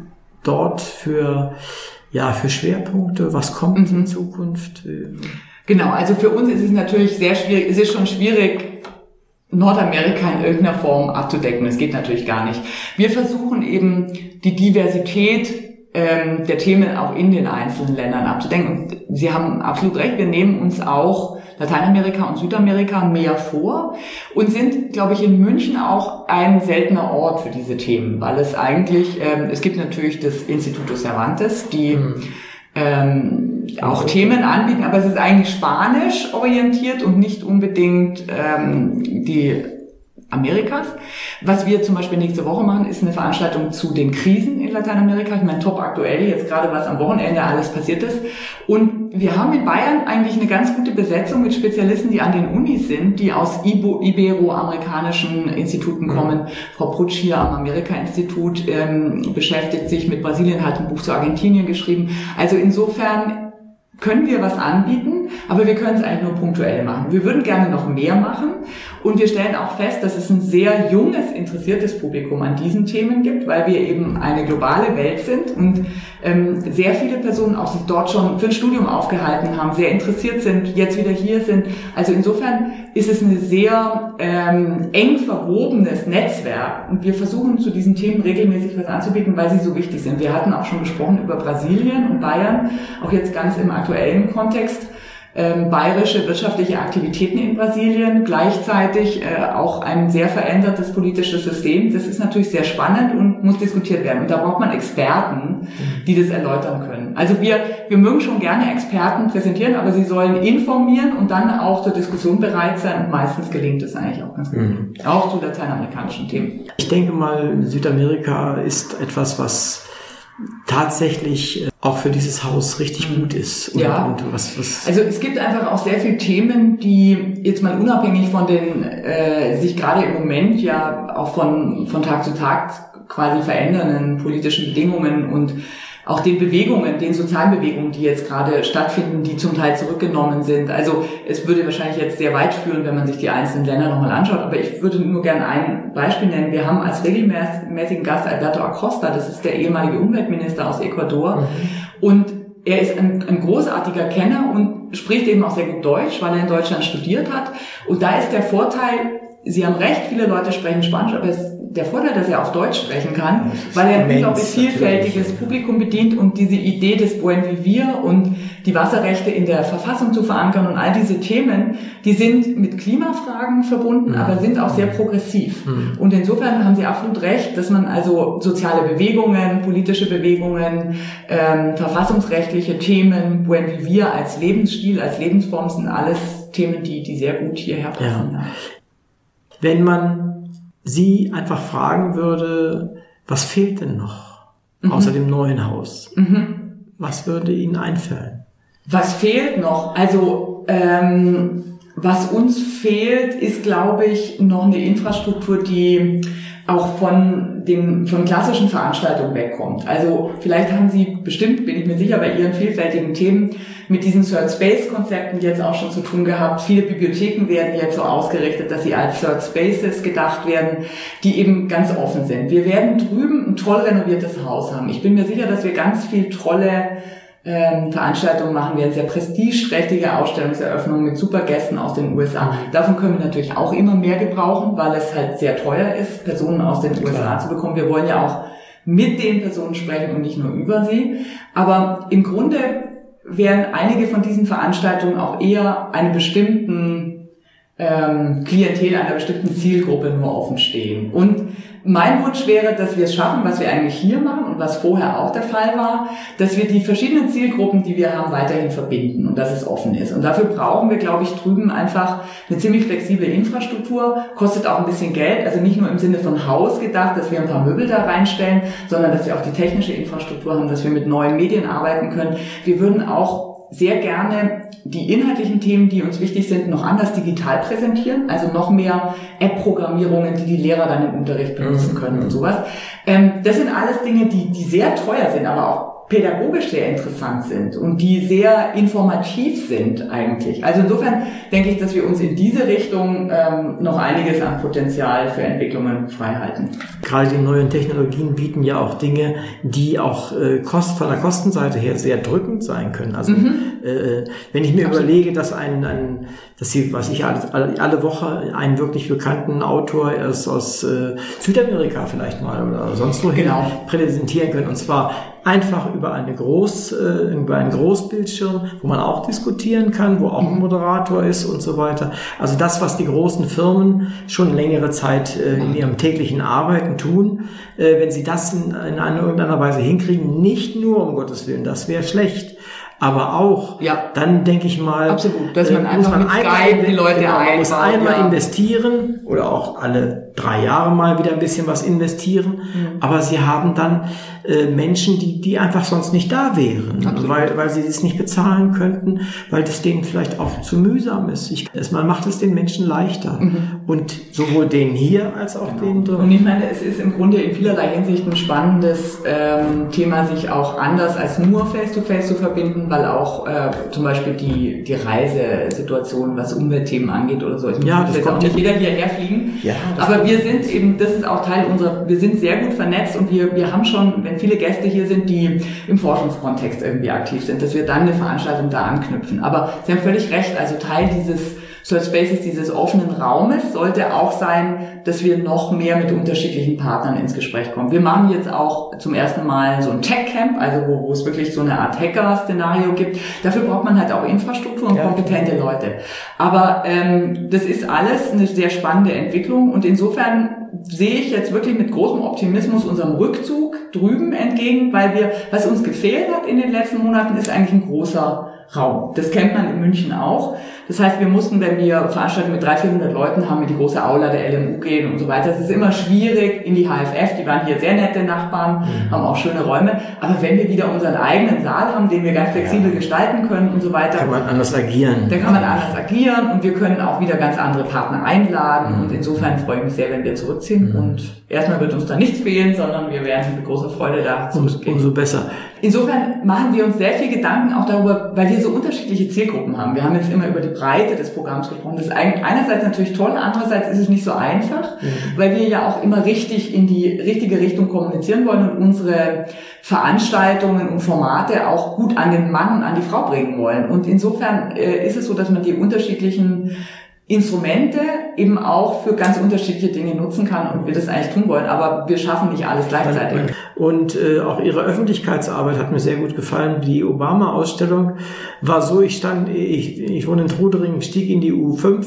dort für ja, für Schwerpunkte? Was kommt mhm. in Zukunft? Genau, also für uns ist es natürlich sehr schwierig, es ist schon schwierig, Nordamerika in irgendeiner Form abzudecken. Das geht natürlich gar nicht. Wir versuchen eben die Diversität ähm, der Themen auch in den einzelnen Ländern abzudenken. Und Sie haben absolut recht, wir nehmen uns auch Lateinamerika und Südamerika mehr vor und sind, glaube ich, in München auch ein seltener Ort für diese Themen, weil es eigentlich, ähm, es gibt natürlich das Instituto Cervantes, die mhm. ähm, auch Themen anbieten, aber es ist eigentlich spanisch orientiert und nicht unbedingt ähm, die Amerikas. Was wir zum Beispiel nächste Woche machen, ist eine Veranstaltung zu den Krisen in Lateinamerika. Ich meine, top aktuell, jetzt gerade was am Wochenende alles passiert ist. Und wir haben in Bayern eigentlich eine ganz gute Besetzung mit Spezialisten, die an den Unis sind, die aus Ibero-amerikanischen Instituten mhm. kommen. Frau Prutsch hier am Amerika-Institut ähm, beschäftigt sich mit Brasilien, hat ein Buch zu Argentinien geschrieben. Also insofern können wir was anbieten, aber wir können es eigentlich nur punktuell machen. Wir würden gerne noch mehr machen und wir stellen auch fest, dass es ein sehr junges, interessiertes Publikum an diesen Themen gibt, weil wir eben eine globale Welt sind und ähm, sehr viele Personen auch sich dort schon für ein Studium aufgehalten haben, sehr interessiert sind, jetzt wieder hier sind. Also insofern ist es ein sehr ähm, eng verwobenes Netzwerk und wir versuchen zu diesen Themen regelmäßig was anzubieten, weil sie so wichtig sind. Wir hatten auch schon gesprochen über Brasilien und Bayern, auch jetzt ganz im aktuellen Kontext. Ähm, bayerische wirtschaftliche Aktivitäten in Brasilien, gleichzeitig äh, auch ein sehr verändertes politisches System. Das ist natürlich sehr spannend und muss diskutiert werden. Und da braucht man Experten, die das erläutern können. Also wir, wir mögen schon gerne Experten präsentieren, aber sie sollen informieren und dann auch zur Diskussion bereit sein. Und meistens gelingt es eigentlich auch ganz gut. Mhm. Auch zu lateinamerikanischen Themen. Ich denke mal, Südamerika ist etwas, was tatsächlich äh, auch für dieses Haus richtig mhm. gut ist. Und, ja. Und was, was also es gibt einfach auch sehr viele Themen, die jetzt mal unabhängig von den äh, sich gerade im Moment ja auch von von Tag zu Tag quasi verändernden politischen Bedingungen und auch den Bewegungen, den sozialen Bewegungen, die jetzt gerade stattfinden, die zum Teil zurückgenommen sind. Also es würde wahrscheinlich jetzt sehr weit führen, wenn man sich die einzelnen Länder nochmal anschaut, aber ich würde nur gerne ein Beispiel nennen. Wir haben als regelmäßigen Gast Alberto Acosta, das ist der ehemalige Umweltminister aus Ecuador mhm. und er ist ein, ein großartiger Kenner und spricht eben auch sehr gut Deutsch, weil er in Deutschland studiert hat. Und da ist der Vorteil, Sie haben recht, viele Leute sprechen Spanisch, aber es der Vorteil, dass er auf Deutsch sprechen kann, weil er ein unglaublich vielfältiges natürlich. Publikum bedient und diese Idee des Buen Vivir und die Wasserrechte in der Verfassung zu verankern und all diese Themen, die sind mit Klimafragen verbunden, mhm. aber sind auch sehr progressiv. Mhm. Und insofern haben Sie absolut recht, dass man also soziale Bewegungen, politische Bewegungen, ähm, verfassungsrechtliche Themen, Buen Vivir als Lebensstil, als Lebensform sind alles Themen, die, die sehr gut hierher passen. Ja. Wenn man sie einfach fragen würde, was fehlt denn noch mhm. außer dem neuen Haus? Mhm. Was würde Ihnen einfallen? Was fehlt noch? Also ähm, was uns fehlt, ist, glaube ich, noch eine Infrastruktur, die auch von den von klassischen Veranstaltungen wegkommt. Also vielleicht haben Sie bestimmt, bin ich mir sicher, bei Ihren vielfältigen Themen mit diesen Third Space Konzepten jetzt auch schon zu tun gehabt. Viele Bibliotheken werden jetzt so ausgerichtet, dass sie als Third Spaces gedacht werden, die eben ganz offen sind. Wir werden drüben ein toll renoviertes Haus haben. Ich bin mir sicher, dass wir ganz viel tolle ähm, Veranstaltungen machen werden, sehr prestigeträchtige Ausstellungseröffnungen mit super Gästen aus den USA. Davon können wir natürlich auch immer mehr gebrauchen, weil es halt sehr teuer ist, Personen aus den Klar. USA zu bekommen. Wir wollen ja auch mit den Personen sprechen und nicht nur über sie. Aber im Grunde werden einige von diesen Veranstaltungen auch eher einem bestimmten ähm, Klientel, einer bestimmten Zielgruppe nur offen stehen. Und mein Wunsch wäre, dass wir es schaffen, was wir eigentlich hier machen und was vorher auch der Fall war, dass wir die verschiedenen Zielgruppen, die wir haben, weiterhin verbinden und dass es offen ist. Und dafür brauchen wir, glaube ich, drüben einfach eine ziemlich flexible Infrastruktur, kostet auch ein bisschen Geld, also nicht nur im Sinne von Haus gedacht, dass wir ein paar Möbel da reinstellen, sondern dass wir auch die technische Infrastruktur haben, dass wir mit neuen Medien arbeiten können. Wir würden auch sehr gerne die inhaltlichen Themen, die uns wichtig sind, noch anders digital präsentieren, also noch mehr App-Programmierungen, die die Lehrer dann im Unterricht benutzen mhm. können und sowas. Ähm, das sind alles Dinge, die, die sehr teuer sind, aber auch pädagogisch sehr interessant sind und die sehr informativ sind eigentlich. Also insofern denke ich, dass wir uns in diese Richtung ähm, noch einiges an Potenzial für Entwicklungen freihalten. Gerade die neuen Technologien bieten ja auch Dinge, die auch äh, kost, von der Kostenseite her sehr drückend sein können. Also mhm. äh, wenn ich mir Absolut. überlege, dass ein, ein dass sie, was ich alle, alle Woche einen wirklich bekannten Autor erst aus äh, Südamerika vielleicht mal oder sonst wohin genau. präsentieren können und zwar einfach über eine Groß, äh, über einen Großbildschirm, wo man auch diskutieren kann, wo auch ein. Moderator ist und so weiter. Also das, was die großen Firmen schon längere Zeit äh, in mhm. ihrem täglichen Arbeiten tun, äh, wenn sie das in, in einer irgendeiner Weise hinkriegen, nicht nur um Gottes Willen, das wäre schlecht, aber auch, ja. dann denke ich mal, Absolut, dass man äh, muss man einmal, die Leute genau, man muss einmal ja. investieren oder auch alle drei Jahre mal wieder ein bisschen was investieren, mhm. aber sie haben dann äh, Menschen, die, die einfach sonst nicht da wären, weil, weil sie es nicht bezahlen könnten, weil das denen vielleicht auch zu mühsam ist. Ich, man macht es den Menschen leichter. Mhm. Und sowohl denen hier als auch genau. denen dort. Und ich meine, es ist im Grunde in vielerlei Hinsicht ein spannendes ähm, Thema, sich auch anders als nur Face-to-Face -face zu verbinden, weil auch äh, zum Beispiel die, die Reisesituation, was Umweltthemen angeht oder so. Ich ja, das kommt auch nicht jeder hierher fliegen. Ja, aber wir sind eben, das ist auch Teil unserer, wir sind sehr gut vernetzt und wir, wir haben schon, wenn wenn viele Gäste hier sind, die im Forschungskontext irgendwie aktiv sind, dass wir dann eine Veranstaltung da anknüpfen. Aber Sie haben völlig recht, also Teil dieses Search Spaces, dieses offenen Raumes, sollte auch sein, dass wir noch mehr mit unterschiedlichen Partnern ins Gespräch kommen. Wir machen jetzt auch zum ersten Mal so ein Tech-Camp, also wo, wo es wirklich so eine Art Hacker-Szenario gibt. Dafür braucht man halt auch Infrastruktur und ja. kompetente Leute. Aber ähm, das ist alles eine sehr spannende Entwicklung und insofern sehe ich jetzt wirklich mit großem Optimismus unserem Rückzug drüben entgegen, weil wir, was uns gefehlt hat in den letzten Monaten, ist eigentlich ein großer Raum. Das kennt man in München auch. Das heißt, wir mussten, wenn wir Veranstaltungen mit 300, 400 Leuten haben, in die große Aula der LMU gehen und so weiter. Es ist immer schwierig in die HFF. Die waren hier sehr nette Nachbarn, mhm. haben auch schöne Räume. Aber wenn wir wieder unseren eigenen Saal haben, den wir ganz flexibel ja. gestalten können und so weiter. Kann man anders agieren. Dann kann man anders agieren und wir können auch wieder ganz andere Partner einladen. Mhm. Und insofern freue ich mich sehr, wenn wir zurückziehen. Mhm. Und erstmal wird uns da nichts fehlen, sondern wir werden mit großer Freude da zurückgehen. Umso besser. Insofern machen wir uns sehr viel Gedanken auch darüber, weil wir so unterschiedliche Zielgruppen haben. Wir haben jetzt immer über die Breite des Programms gesprochen. Das ist einerseits natürlich toll, andererseits ist es nicht so einfach, mhm. weil wir ja auch immer richtig in die richtige Richtung kommunizieren wollen und unsere Veranstaltungen und Formate auch gut an den Mann und an die Frau bringen wollen. Und insofern äh, ist es so, dass man die unterschiedlichen Instrumente eben auch für ganz unterschiedliche Dinge nutzen kann und wir das eigentlich tun wollen, aber wir schaffen nicht alles gleichzeitig. Und äh, auch Ihre Öffentlichkeitsarbeit hat mir sehr gut gefallen. Die Obama-Ausstellung war so, ich stand, ich, ich wohne in Trudering, stieg in die U5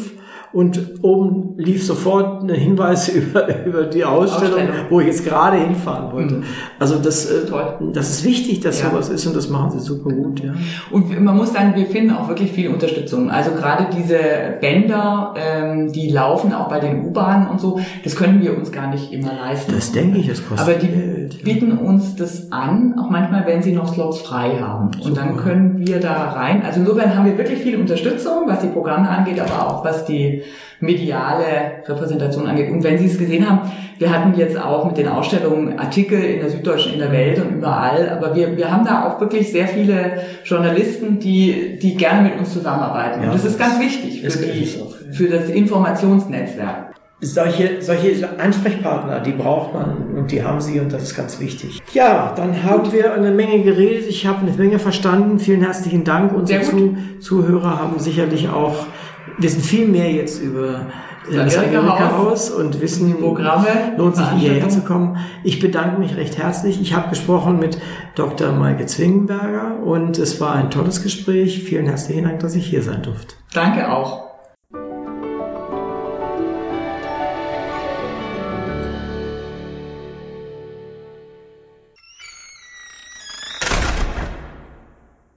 und oben lief sofort ein Hinweis <laughs> über, über die Ausstellung, Ausstellung, wo ich jetzt gerade hinfahren wollte. Mhm. Also das, äh, das ist wichtig, dass ja. sowas ist und das machen sie super gut. Ja. Und man muss sagen, wir finden auch wirklich viel Unterstützung. Also gerade diese Bänder, ähm, die laufen auch bei den U-Bahnen und so, das können wir uns gar nicht immer leisten. Das denke ich, das kostet Aber die Geld, bieten ja. uns das an, auch manchmal, wenn sie noch Slots frei haben. Super. Und dann können wir da rein. Also insofern haben wir wirklich viel Unterstützung, was die Programme angeht, aber auch was die mediale Repräsentation angeht. Und wenn Sie es gesehen haben, wir hatten jetzt auch mit den Ausstellungen Artikel in der Süddeutschen, in der Welt und überall, aber wir, wir haben da auch wirklich sehr viele Journalisten, die, die gerne mit uns zusammenarbeiten. Ja, und das ist ganz wichtig für, die, für das Informationsnetzwerk. Solche, solche Ansprechpartner, die braucht man und die haben sie und das ist ganz wichtig. Ja, dann haben wir eine Menge geredet. Ich habe eine Menge verstanden. Vielen herzlichen Dank. Unsere Zu Zuhörer haben sicherlich auch wissen viel mehr jetzt über äh, das Amerika-Haus und wissen, Programme, lohnt sich hierher zu kommen. Ich bedanke mich recht herzlich. Ich habe gesprochen mit Dr. Maike Zwingenberger und es war ein tolles Gespräch. Vielen herzlichen Dank, dass ich hier sein durfte. Danke auch.